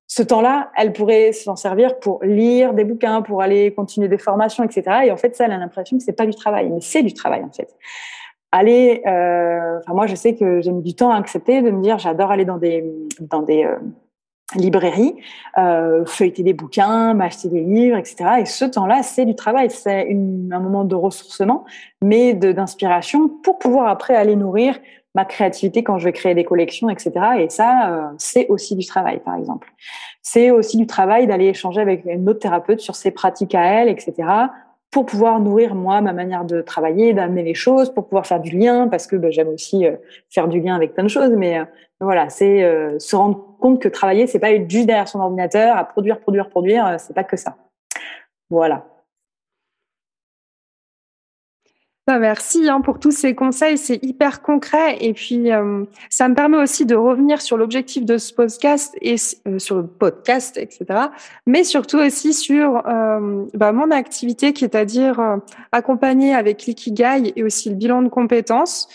ce temps-là, elle pourrait s'en servir pour lire des bouquins, pour aller continuer des formations, etc. Et en fait, ça, elle a l'impression que c'est pas du travail, mais c'est du travail en fait. Aller, euh, moi, je sais que j'ai mis du temps à accepter de me dire, j'adore aller dans des dans des euh, librairies, euh, feuilleter des bouquins, m'acheter des livres, etc. Et ce temps-là, c'est du travail, c'est un moment de ressourcement, mais d'inspiration pour pouvoir après aller nourrir ma créativité quand je vais créer des collections, etc. Et ça, euh, c'est aussi du travail, par exemple. C'est aussi du travail d'aller échanger avec une autre thérapeute sur ses pratiques à elle, etc. pour pouvoir nourrir moi ma manière de travailler, d'amener les choses, pour pouvoir faire du lien, parce que ben, j'aime aussi euh, faire du lien avec plein de choses. Mais euh, voilà, c'est se rendre compte que travailler, c'est pas être juste derrière son ordinateur à produire, produire, produire. c'est pas que ça. Voilà. Bah, merci hein, pour tous ces conseils, c'est hyper concret et puis euh, ça me permet aussi de revenir sur l'objectif de ce podcast et euh, sur le podcast, etc. Mais surtout aussi sur euh, bah, mon activité qui est à dire accompagner avec l'ikigai et aussi le bilan de compétences.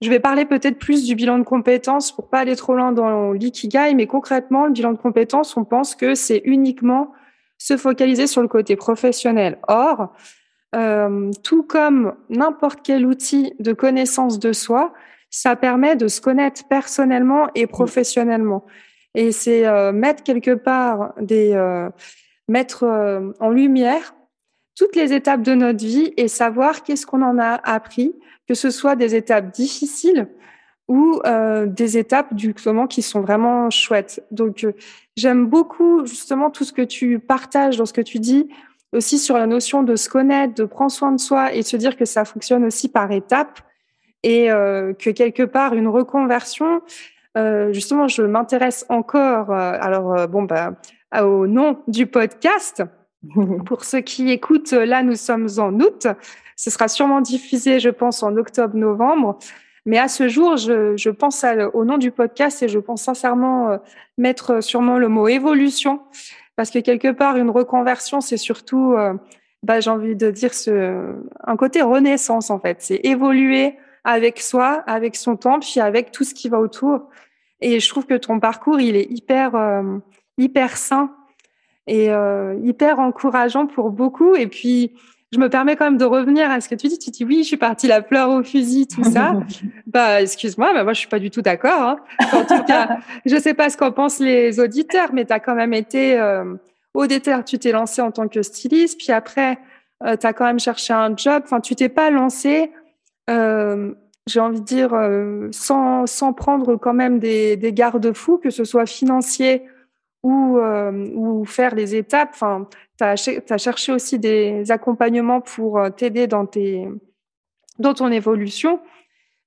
Je vais parler peut-être plus du bilan de compétences pour pas aller trop loin dans l'ikigai, mais concrètement, le bilan de compétences, on pense que c'est uniquement se focaliser sur le côté professionnel. Or, euh, tout comme n'importe quel outil de connaissance de soi, ça permet de se connaître personnellement et professionnellement. Et c'est euh, mettre quelque part des euh, mettre en lumière toutes les étapes de notre vie et savoir qu'est-ce qu'on en a appris, que ce soit des étapes difficiles ou des étapes du moment qui sont vraiment chouettes. Donc j'aime beaucoup justement tout ce que tu partages dans ce que tu dis aussi sur la notion de se connaître, de prendre soin de soi et de se dire que ça fonctionne aussi par étapes et euh, que quelque part une reconversion, euh, justement, je m'intéresse encore. Euh, alors bon, bah, au nom du podcast. Pour ceux qui écoutent, là, nous sommes en août. Ce sera sûrement diffusé, je pense, en octobre-novembre. Mais à ce jour, je, je pense au nom du podcast et je pense sincèrement mettre sûrement le mot évolution parce que quelque part, une reconversion, c'est surtout, euh, bah, j'ai envie de dire, ce, un côté renaissance, en fait. C'est évoluer avec soi, avec son temps, puis avec tout ce qui va autour. Et je trouve que ton parcours, il est hyper, euh, hyper sain et euh, hyper encourageant pour beaucoup. Et puis, je me permets quand même de revenir à ce que tu dis. Tu dis oui, je suis partie la fleur au fusil, tout ça. bah, excuse-moi, mais moi je suis pas du tout d'accord. Hein. En tout cas, je sais pas ce qu'en pensent les auditeurs, mais tu as quand même été euh, au départ, tu t'es lancé en tant que styliste, puis après, euh, tu as quand même cherché un job. Enfin, tu t'es pas lancé. Euh, j'ai envie de dire, euh, sans, sans prendre quand même des, des garde-fous, que ce soit financier ou, ou faire les étapes. Enfin, tu as, cherché aussi des accompagnements pour euh, t'aider dans, tes, dans ton évolution.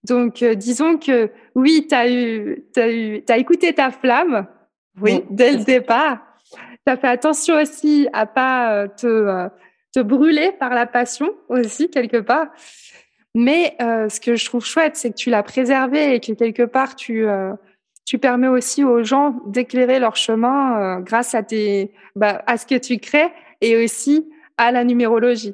Donc, euh, disons que oui, tu as, eu, as, eu, as écouté ta flamme oui, dès le départ. Tu as fait attention aussi à pas te, te brûler par la passion aussi, quelque part. Mais ce que je trouve chouette, c'est que tu l'as préservé et que quelque part, tu, tu permets aussi aux gens d'éclairer leur chemin euh, grâce à, tes, bah, à ce que tu crées et aussi à la numérologie.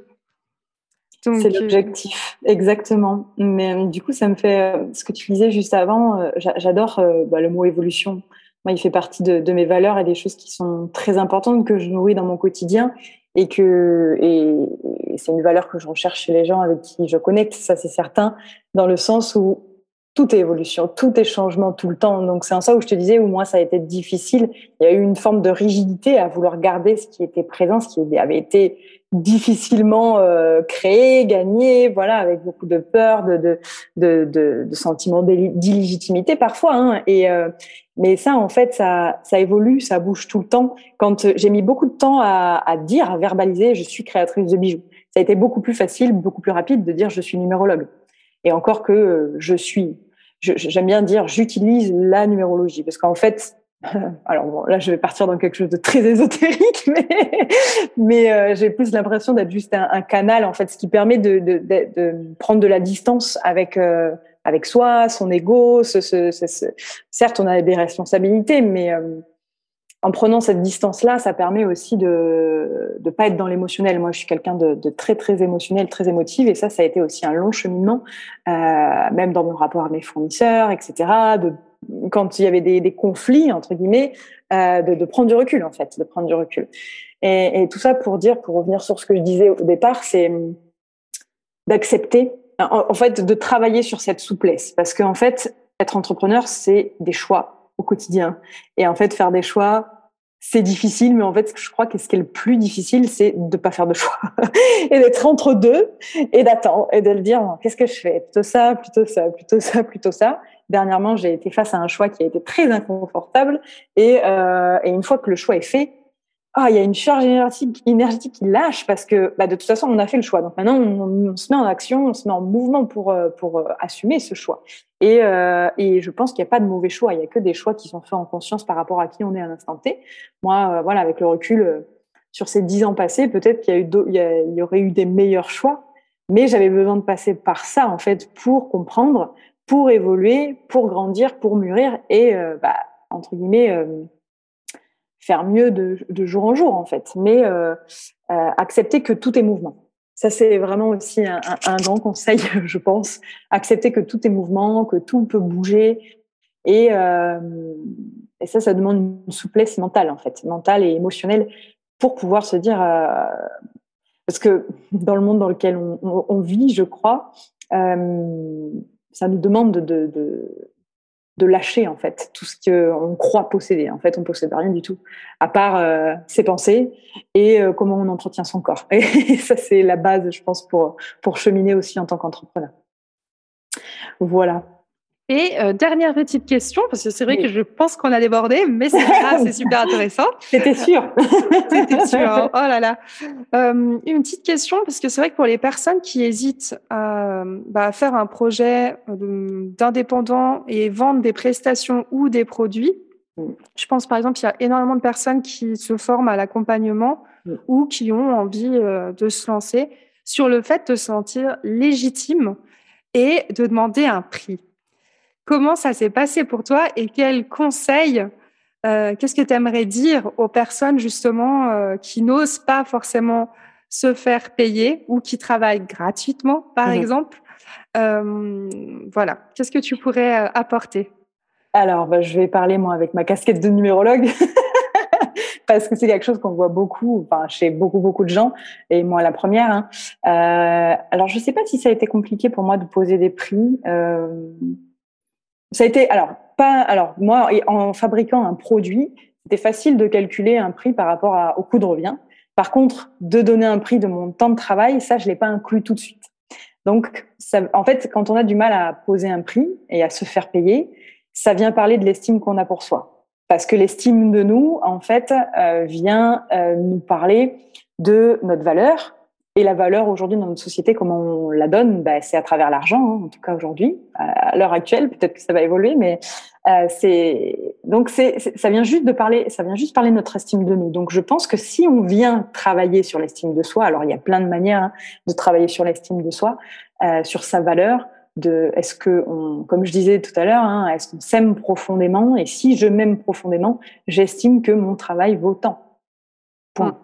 C'est euh, l'objectif, exactement. Mais euh, du coup, ça me fait ce que tu disais juste avant. J'adore bah, le mot évolution. Moi, il fait partie de, de, mes valeurs et des choses qui sont très importantes que je nourris dans mon quotidien et que et c'est une valeur que je recherche chez les gens avec qui je connecte. Ça, c'est certain, dans le sens où tout est évolution, tout est changement tout le temps. Donc c'est en ça où je te disais, où moi ça a été difficile. Il y a eu une forme de rigidité à vouloir garder ce qui était présent, ce qui avait été difficilement euh, créé, gagné, voilà, avec beaucoup de peur, de de de, de, de sentiments d'illégitimité parfois. Hein. Et euh, mais ça, en fait, ça ça évolue, ça bouge tout le temps. Quand j'ai mis beaucoup de temps à, à dire, à verbaliser, je suis créatrice de bijoux. Ça a été beaucoup plus facile, beaucoup plus rapide de dire je suis numérologue. Et encore que je suis j'aime bien dire j'utilise la numérologie parce qu'en fait alors bon, là je vais partir dans quelque chose de très ésotérique, mais, mais euh, j'ai plus l'impression d'être juste un, canal en fait, ce qui permet de, de, de, prendre de la distance avec euh, avec soi, son ego. Ce, ce, ce, certes, on a des responsabilités, mais euh, en prenant cette distance-là, ça permet aussi de ne pas être dans l'émotionnel. Moi, je suis quelqu'un de, très, très émotionnel, très émotive, et ça, ça a été aussi un long cheminement, euh, même dans mon rapport à mes fournisseurs, etc., de quand il y avait des, conflits entre guillemets, euh, de, prendre du recul en fait, de prendre du recul. Et, et, tout ça pour dire, pour revenir sur ce que je disais au départ, c'est d'accepter, en, en, fait, de travailler sur cette souplesse, parce qu'en fait, être entrepreneur, c'est des choix au quotidien. Et en fait, faire des choix, c'est difficile, mais en fait, je crois que ce qui est le plus difficile, c'est de pas faire de choix et d'être entre deux et d'attendre et de le dire qu'est-ce que je fais? Plutôt ça, plutôt ça, plutôt ça, plutôt ça. Dernièrement, j'ai été face à un choix qui a été très inconfortable et, euh, et une fois que le choix est fait, ah, il y a une charge énergétique, qui lâche parce que bah, de toute façon, on a fait le choix. Donc maintenant, on, se met en action, on se met en mouvement pour, euh, pour euh, assumer ce choix. Et, euh, et je pense qu'il n'y a pas de mauvais choix. Il y a que des choix qui sont faits en conscience par rapport à qui on est à l'instant T. Moi, voilà, avec le recul sur ces dix ans passés, peut-être qu'il y, y aurait eu des meilleurs choix, mais j'avais besoin de passer par ça en fait pour comprendre, pour évoluer, pour grandir, pour mûrir et bah, entre guillemets faire mieux de, jour en jour en fait, mais euh, euh, accepter que tout est mouvement. Ça c'est vraiment aussi un, grand conseil, je pense. Accepter que tout est mouvement, que tout peut bouger, et, euh, et ça, ça demande une souplesse mentale en fait, mentale et émotionnelle, pour pouvoir se dire, parce que dans le monde dans lequel on, vit, je crois, ça nous demande de, de de lâcher en fait tout ce qu'on croit posséder. En fait, on possède rien du tout, à part euh, ses pensées et euh, comment on entretient son corps. Et ça, c'est la base, je pense, pour pour cheminer aussi en tant qu'entrepreneur. Voilà. Et euh, dernière petite question, parce que c'est vrai que je pense qu'on a débordé, mais c'est c'est super intéressant. C'était sûr. C'était sûr. Hein. Oh là là. Euh, une petite question, parce que c'est vrai que pour les personnes qui hésitent à bah, faire un projet euh, d'indépendant et vendre des prestations ou des produits, mm. je pense par exemple qu'il y a énormément de personnes qui se forment à l'accompagnement mm. ou qui ont envie euh, de se lancer sur le fait de se sentir légitime et de demander un prix. Comment ça s'est passé pour toi et quels conseils, euh, qu'est-ce que tu aimerais dire aux personnes justement euh, qui n'osent pas forcément se faire payer ou qui travaillent gratuitement, par mmh exemple euh, Voilà, qu'est-ce que tu pourrais apporter? Alors, bah, je vais parler moi avec ma casquette de numérologue. parce que c'est quelque chose qu'on voit beaucoup, enfin chez beaucoup beaucoup de gens, et moi la première. Hein. Euh, alors je sais pas si ça a été compliqué pour moi de poser des prix. Euh, ça a été alors pas alors moi en fabriquant un produit, c'était facile de calculer un prix par rapport au coût de revient. Par contre, de donner un prix de mon temps de travail, ça je l'ai pas inclus tout de suite. Donc, ça, en fait, quand on a du mal à poser un prix et à se faire payer, ça vient parler de l'estime qu'on a pour soi. Parce que l'estime de nous, en fait, euh, vient euh, nous parler de notre valeur, et la valeur aujourd'hui dans notre société, comment on la donne, bah, c'est à travers l'argent, hein, en tout cas aujourd'hui, à l'heure actuelle. Peut-être que ça va évoluer, mais euh, c'est donc c'est ça vient juste de parler, ça vient juste parler de notre estime de nous. Donc je pense que si on vient travailler sur l'estime de soi, alors il y a plein de manières hein, de travailler sur l'estime de soi, euh, sur sa valeur, de est-ce que on, comme je disais tout à l'heure, hein, est-ce qu'on s'aime profondément? Et si je m'aime profondément, j'estime que mon travail vaut tant. Point.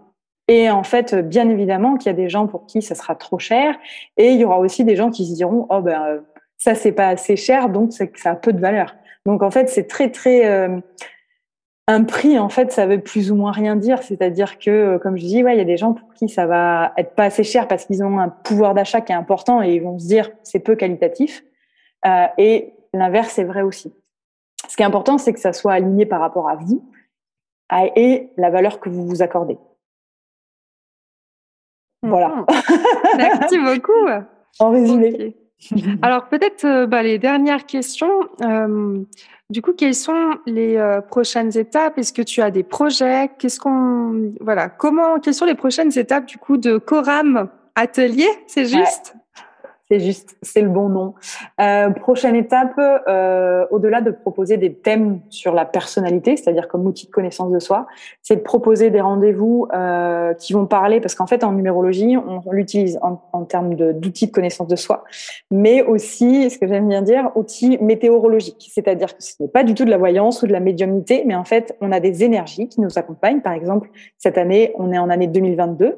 Et en fait, bien évidemment qu'il y a des gens pour qui ça sera trop cher, et il y aura aussi des gens qui se diront oh ben ça c'est pas assez cher, donc c'est que ça a peu de valeur. Donc en fait, c'est très très euh, un prix en fait, ça veut plus ou moins rien dire. C'est-à-dire que, comme je dis, ouais, il y a des gens pour qui ça va être pas assez cher parce qu'ils ont un pouvoir d'achat qui est important et ils vont se dire c'est peu qualitatif. Euh, et l'inverse est vrai aussi. Ce qui est important, c'est que ça soit aligné par rapport à vous et la valeur que vous vous accordez. Voilà. Merci beaucoup. En résumé. Alors peut-être euh, bah, les dernières questions. Euh, du coup, quelles sont les euh, prochaines étapes? Est-ce que tu as des projets? Qu'est-ce qu'on voilà Comment Quelles sont les prochaines étapes du coup de Coram Atelier? C'est juste? C'est juste, c'est le bon nom. Euh, prochaine étape, euh, au-delà de proposer des thèmes sur la personnalité, c'est-à-dire comme outil de connaissance de soi, c'est de proposer des rendez-vous euh, qui vont parler, parce qu'en fait en numérologie, on, l'utilise en, en, termes d'outils de, connaissance de soi, mais aussi, ce que j'aime bien dire, outils météorologiques, c'est-à-dire que ce n'est pas du tout de la voyance ou de la médiumnité, mais en fait on a des énergies qui nous accompagnent. Par exemple, cette année, on est en année 2022.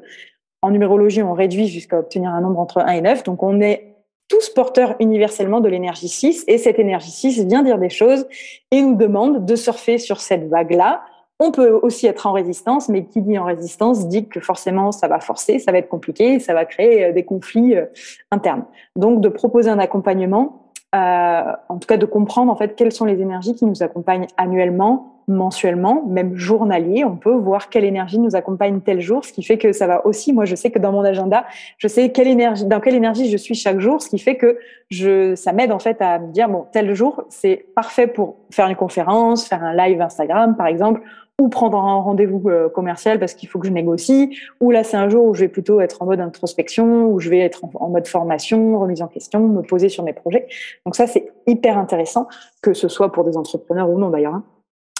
En numérologie, on réduit jusqu'à obtenir un nombre entre 1 et 9. Donc, on est tous porteurs universellement de l'énergie 6. Et cette énergie 6 vient dire des choses et nous demande de surfer sur cette vague-là. On peut aussi être en résistance, mais qui dit en résistance dit que forcément ça va forcer, ça va être compliqué, ça va créer euh, des conflits euh, internes. Donc de proposer un accompagnement, euh, en tout cas de comprendre en fait quelles sont les énergies qui nous accompagnent annuellement, mensuellement, même journalier, on peut voir quelle énergie nous accompagne tel jour, ce qui fait que ça va aussi, moi je sais que dans mon agenda, je sais quelle énergie, dans quelle énergie je suis chaque jour, ce qui fait que je, ça m'aide en fait à me dire, bon, tel jour, c'est parfait pour faire une conférence, faire un live Instagram par exemple, ou prendre un rendez-vous euh, commercial parce qu'il faut que je négocie, ou là c'est un jour où je vais plutôt être en mode introspection, où je vais être en mode formation, remise en question, me poser sur mes projets. Donc ça c'est hyper intéressant, que ce soit pour des entrepreneurs ou non d'ailleurs.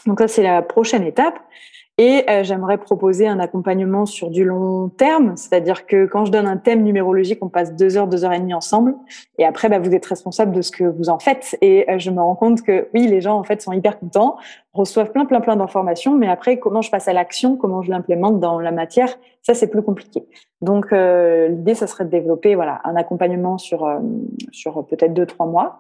Donc ça, c'est la prochaine étape. Et euh, j'aimerais proposer un accompagnement sur du long terme, c'est-à-dire que quand je donne un thème numérologique, on passe deux heures, deux heures et demie ensemble, et après, bah, vous êtes responsable de ce que vous en faites. Et euh, je me rends compte que oui, les gens en fait sont hyper contents, reçoivent plein, plein, plein d'informations, mais après, comment je passe à l'action, comment je l'implémente dans la matière, ça c'est plus compliqué. Donc euh, l'idée, ça serait de développer voilà un accompagnement sur sur peut-être deux, trois mois.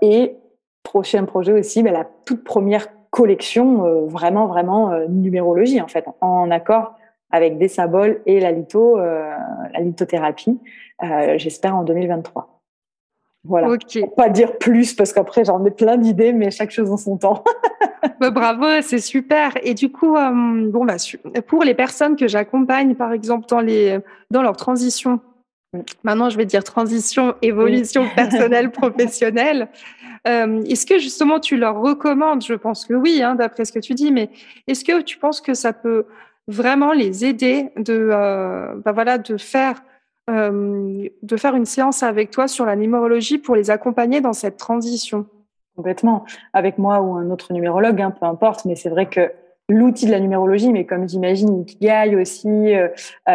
et prochain projet aussi, bah, la toute première collection euh, vraiment, vraiment euh, numérologie, en fait, en accord avec des symboles et la litho, euh, la lithothérapie, j'espère en 2023. Voilà. Okay. Pas dire plus parce qu'après j'en ai plein d'idées, mais chaque chose en son temps. Bah, bravo, c'est super. Et du coup, bon bah, pour les personnes que j'accompagne, par exemple dans les dans leur transition, maintenant je vais dire transition, évolution personnelle, professionnelle. Euh, est-ce que justement tu leur recommandes Je pense que oui, hein, d'après ce que tu dis, mais est-ce que tu penses que ça peut vraiment les aider de, euh, bah voilà, de faire euh, de faire une séance avec toi sur la numérologie pour les accompagner dans cette transition? Complètement. Avec moi ou un autre numérologue, hein, peu importe, mais c'est vrai que l'outil de la numérologie, mais comme j'imagine Ikigai aussi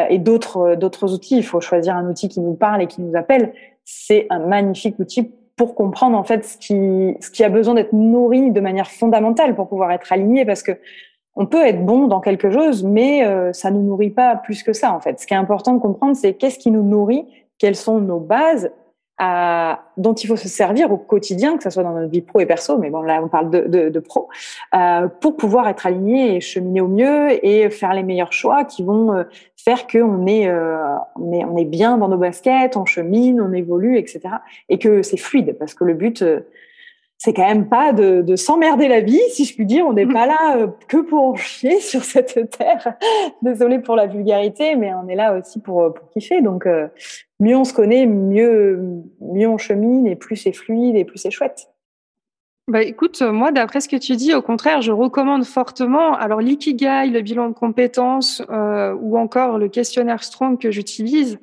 et d'autres d'autres outils, il faut choisir un outil qui nous parle et qui nous appelle. C'est un magnifique outil pour comprendre en fait ce qui, ce qui a besoin d'être nourri de manière fondamentale pour pouvoir être aligné parce que on peut être bon dans quelque chose, mais euh, ça nous nourrit pas plus que ça en fait. Ce qui est important de comprendre, c'est qu'est-ce qui nous nourrit, quelles sont nos bases à, dont il faut se servir au quotidien, que ce soit dans notre vie pro et perso, mais bon là on parle de, de, de pro, euh, pour pouvoir être aligné et cheminer au mieux et faire les meilleurs choix qui vont euh, faire qu'on est, euh, on est, on est bien dans nos baskets, on chemine, on évolue, etc. Et que c'est fluide, parce que le but, euh, c'est quand même pas de, de s'emmerder la vie, si je puis dire. On n'est pas là euh, que pour en chier sur cette terre. Désolée pour la vulgarité, mais on est là aussi pour, pour kiffer. Donc, mieux on se connaît, mieux, mieux on chemine et plus c'est fluide et plus c'est chouette. Bah écoute, moi, d'après ce que tu dis, au contraire, je recommande fortement. Alors, l'ikigai, le bilan de compétences euh, ou encore le questionnaire Strong que j'utilise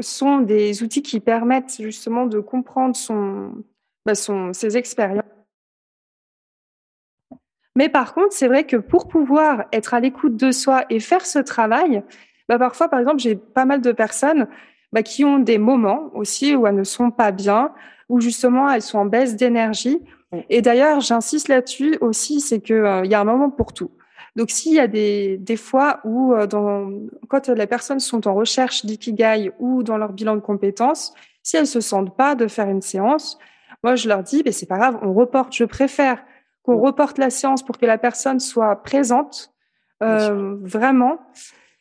sont des outils qui permettent justement de comprendre bah, son, ses expériences. Mais par contre, c'est vrai que pour pouvoir être à l'écoute de soi et faire ce travail, bah parfois, par exemple, j'ai pas mal de personnes bah, qui ont des moments aussi où elles ne sont pas bien, où justement elles sont en baisse d'énergie. Et d'ailleurs, j'insiste là-dessus aussi, c'est qu'il euh, y a un moment pour tout. Donc, s'il y a des, des fois où, euh, dans, quand les personnes sont en recherche d'ikigai ou dans leur bilan de compétences, si elles se sentent pas de faire une séance, moi, je leur dis, mais c'est pas grave, on reporte. Je préfère qu'on reporte la séance pour que la personne soit présente, euh, vraiment,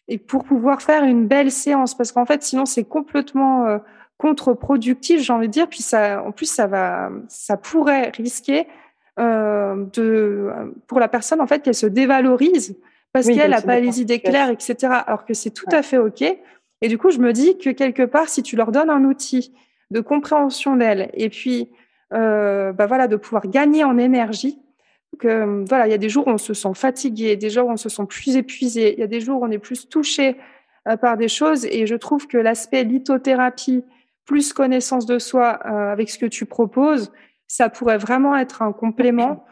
et pour pouvoir faire une belle séance. Parce qu'en fait, sinon, c'est complètement euh, contre-productif, j'ai envie de dire. Puis ça, en plus, ça va, ça pourrait risquer euh, de, pour la personne, en fait, qu'elle se dévalorise parce qu'elle n'a pas les idées claires, etc. Alors que c'est tout à fait OK. Et du coup, je me dis que quelque part, si tu leur donnes un outil de compréhension d'elle et puis euh, bah voilà, de pouvoir gagner en énergie, que voilà, il y a des jours où on se sent fatigué, des jours où on se sent plus épuisé, il y a des jours où on est plus touché euh, par des choses. Et je trouve que l'aspect lithothérapie plus connaissance de soi avec ce que tu proposes, ça pourrait vraiment être un complément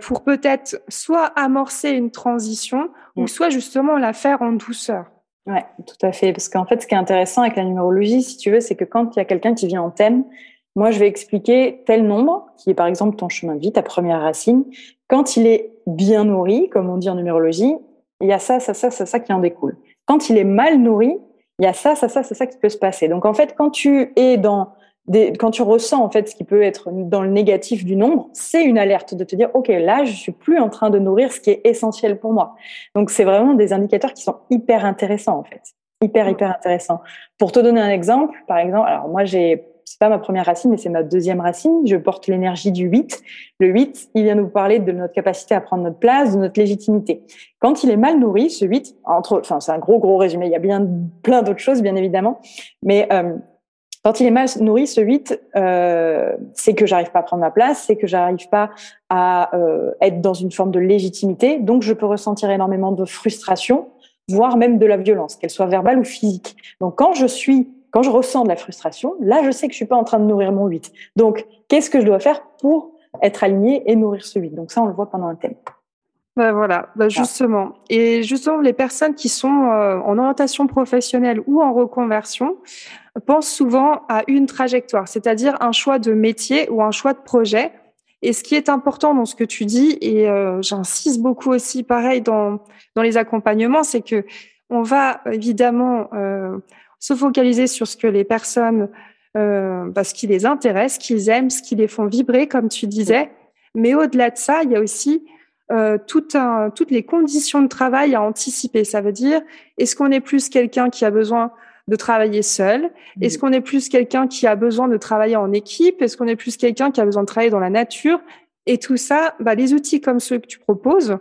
pour peut-être soit amorcer une transition ou mm. soit justement la faire en douceur. Ouais, tout à fait. Parce qu'en fait, ce qui est intéressant avec la numérologie, si tu veux, c'est que quand il y a quelqu'un qui vient en thème, moi, je vais expliquer tel nombre, qui est par exemple ton chemin de vie, ta première racine. Quand il est bien nourri, comme on dit en numérologie, il y a ça, ça, ça, ça, ça qui en découle. Quand il est mal nourri, il y a ça, ça, ça, ça, ça qui peut se passer. Donc en fait, quand tu es dans quand tu ressens en fait ce qui peut être dans le négatif du nombre, c'est une alerte de te dire ok là je suis plus en train de nourrir ce qui est essentiel pour moi. Donc c'est vraiment des indicateurs qui sont hyper intéressants en fait, hyper hyper intéressants. Pour te donner un exemple, par exemple, alors moi j'ai c'est pas ma première racine, mais c'est ma deuxième racine. Je porte l'énergie du 8. Le 8, il vient nous parler de notre capacité à prendre notre place, de notre légitimité. Quand il est mal nourri, ce 8, entre, enfin, c'est un gros, gros résumé. Il y a bien plein d'autres choses, bien évidemment. Mais euh, quand il est mal nourri, ce 8, euh, c'est que j'arrive pas à prendre ma place, c'est que j'arrive pas à euh, être dans une forme de légitimité. Donc, je peux ressentir énormément de frustration, voire même de la violence, qu'elle soit verbale ou physique. Donc, quand je suis, quand je ressens de la frustration, là, je sais que je suis pas en train de nourrir mon 8. Donc, qu'est-ce que je dois faire pour être aligné et nourrir ce 8 Donc, ça, on le voit pendant un thème. Ben voilà, bah justement. Et justement, les personnes qui sont euh, en orientation professionnelle ou en reconversion pensent souvent à une trajectoire, c'est-à-dire un choix de métier ou un choix de projet. Et ce qui est important dans ce que tu dis, et euh, j'insiste beaucoup aussi, pareil dans dans les accompagnements, c'est que on va évidemment euh, se focaliser sur ce que les personnes, euh, bah, ce qui les intéresse, ce qu'ils aiment, ce qui les font vibrer, comme tu disais. Mais au-delà de ça, il y a aussi euh, tout un, toutes les conditions de travail à anticiper. Ça veut dire, est-ce qu'on est plus quelqu'un qui a besoin de travailler seul? Est-ce qu'on est plus quelqu'un qui a besoin de travailler en équipe? Est-ce qu'on est plus quelqu'un qui a besoin de travailler dans la nature? Et tout ça, bah, les outils comme ceux que tu proposes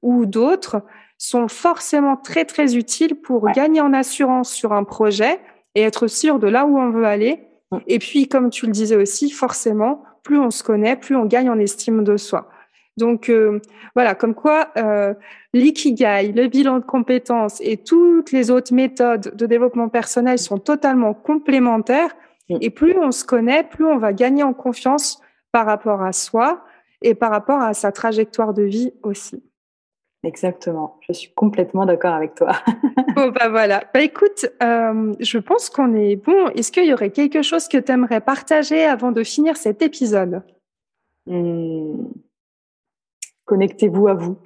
ou d'autres sont forcément très très utiles pour gagner en assurance sur un projet et être sûr de là où on veut aller. Et puis, comme tu le disais aussi, forcément, plus on se connaît, plus on gagne en estime de soi. Donc euh, voilà, comme quoi euh, l'ikigai, le bilan de compétences et toutes les autres méthodes de développement personnel sont totalement complémentaires. Et plus on se connaît, plus on va gagner en confiance par rapport à soi et par rapport à sa trajectoire de vie aussi. Exactement, je suis complètement d'accord avec toi. bon, bah voilà. Bah écoute, euh, je pense qu'on est bon. Est-ce qu'il y aurait quelque chose que tu aimerais partager avant de finir cet épisode? Mmh connectez-vous à vous.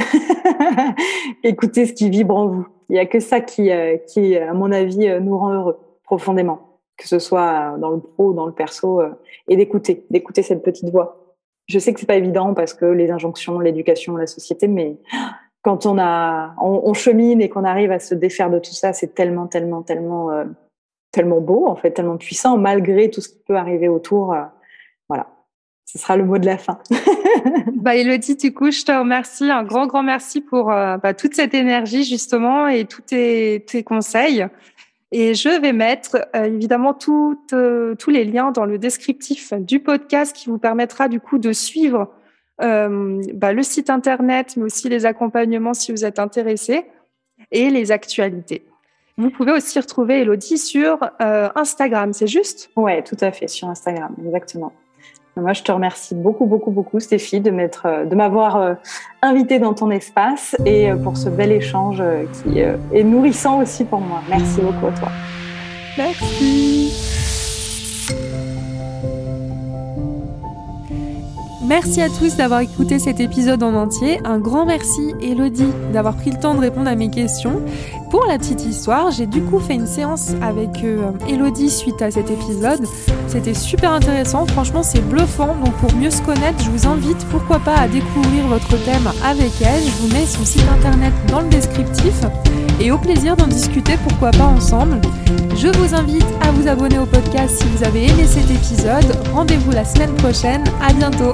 Écoutez ce qui vibre en vous. Il n'y a que ça qui, euh, qui, à mon avis, euh, nous rend heureux profondément, que ce soit dans le pro ou dans le perso, euh, et d'écouter, d'écouter cette petite voix. Je sais que c'est pas évident parce que les injonctions, l'éducation, la société, mais quand on a, on, chemine et qu'on arrive à se défaire de tout ça, c'est tellement, tellement, tellement, tellement beau en fait, tellement puissant malgré tout ce qui peut arriver autour. voilà, ce sera le mot de la fin. bah, Elodie, du coup, je te remercie, un grand, grand merci pour euh, bah, toute cette énergie, justement, et tous tes, tes conseils. Et je vais mettre euh, évidemment euh, tous les liens dans le descriptif du podcast qui vous permettra du coup de suivre bah, le site internet, mais aussi les accompagnements si vous êtes intéressé et les actualités. Vous pouvez aussi retrouver Elodie sur Instagram, c'est juste? Ouais, tout à fait, sur Instagram, exactement. Moi, je te remercie beaucoup, beaucoup, beaucoup, Stéphie, de euh, de m'avoir euh, invité dans ton espace et euh, pour ce bel échange qui est nourrissant aussi pour moi. Merci beaucoup à toi. Merci. Merci à tous d'avoir écouté cet épisode en entier. Un grand merci, Elodie, d'avoir pris le temps de répondre à mes questions. Pour la petite histoire, j'ai du coup fait une séance avec euh, Elodie suite à cet épisode. C'était super intéressant, franchement c'est bluffant. Donc pour mieux se connaître, je vous invite pourquoi pas à découvrir votre thème avec elle. Je vous mets son site internet dans le descriptif et au plaisir d'en discuter pourquoi pas ensemble. Je vous invite à vous abonner au podcast si vous avez aimé cet épisode. Rendez-vous la semaine prochaine. À bientôt.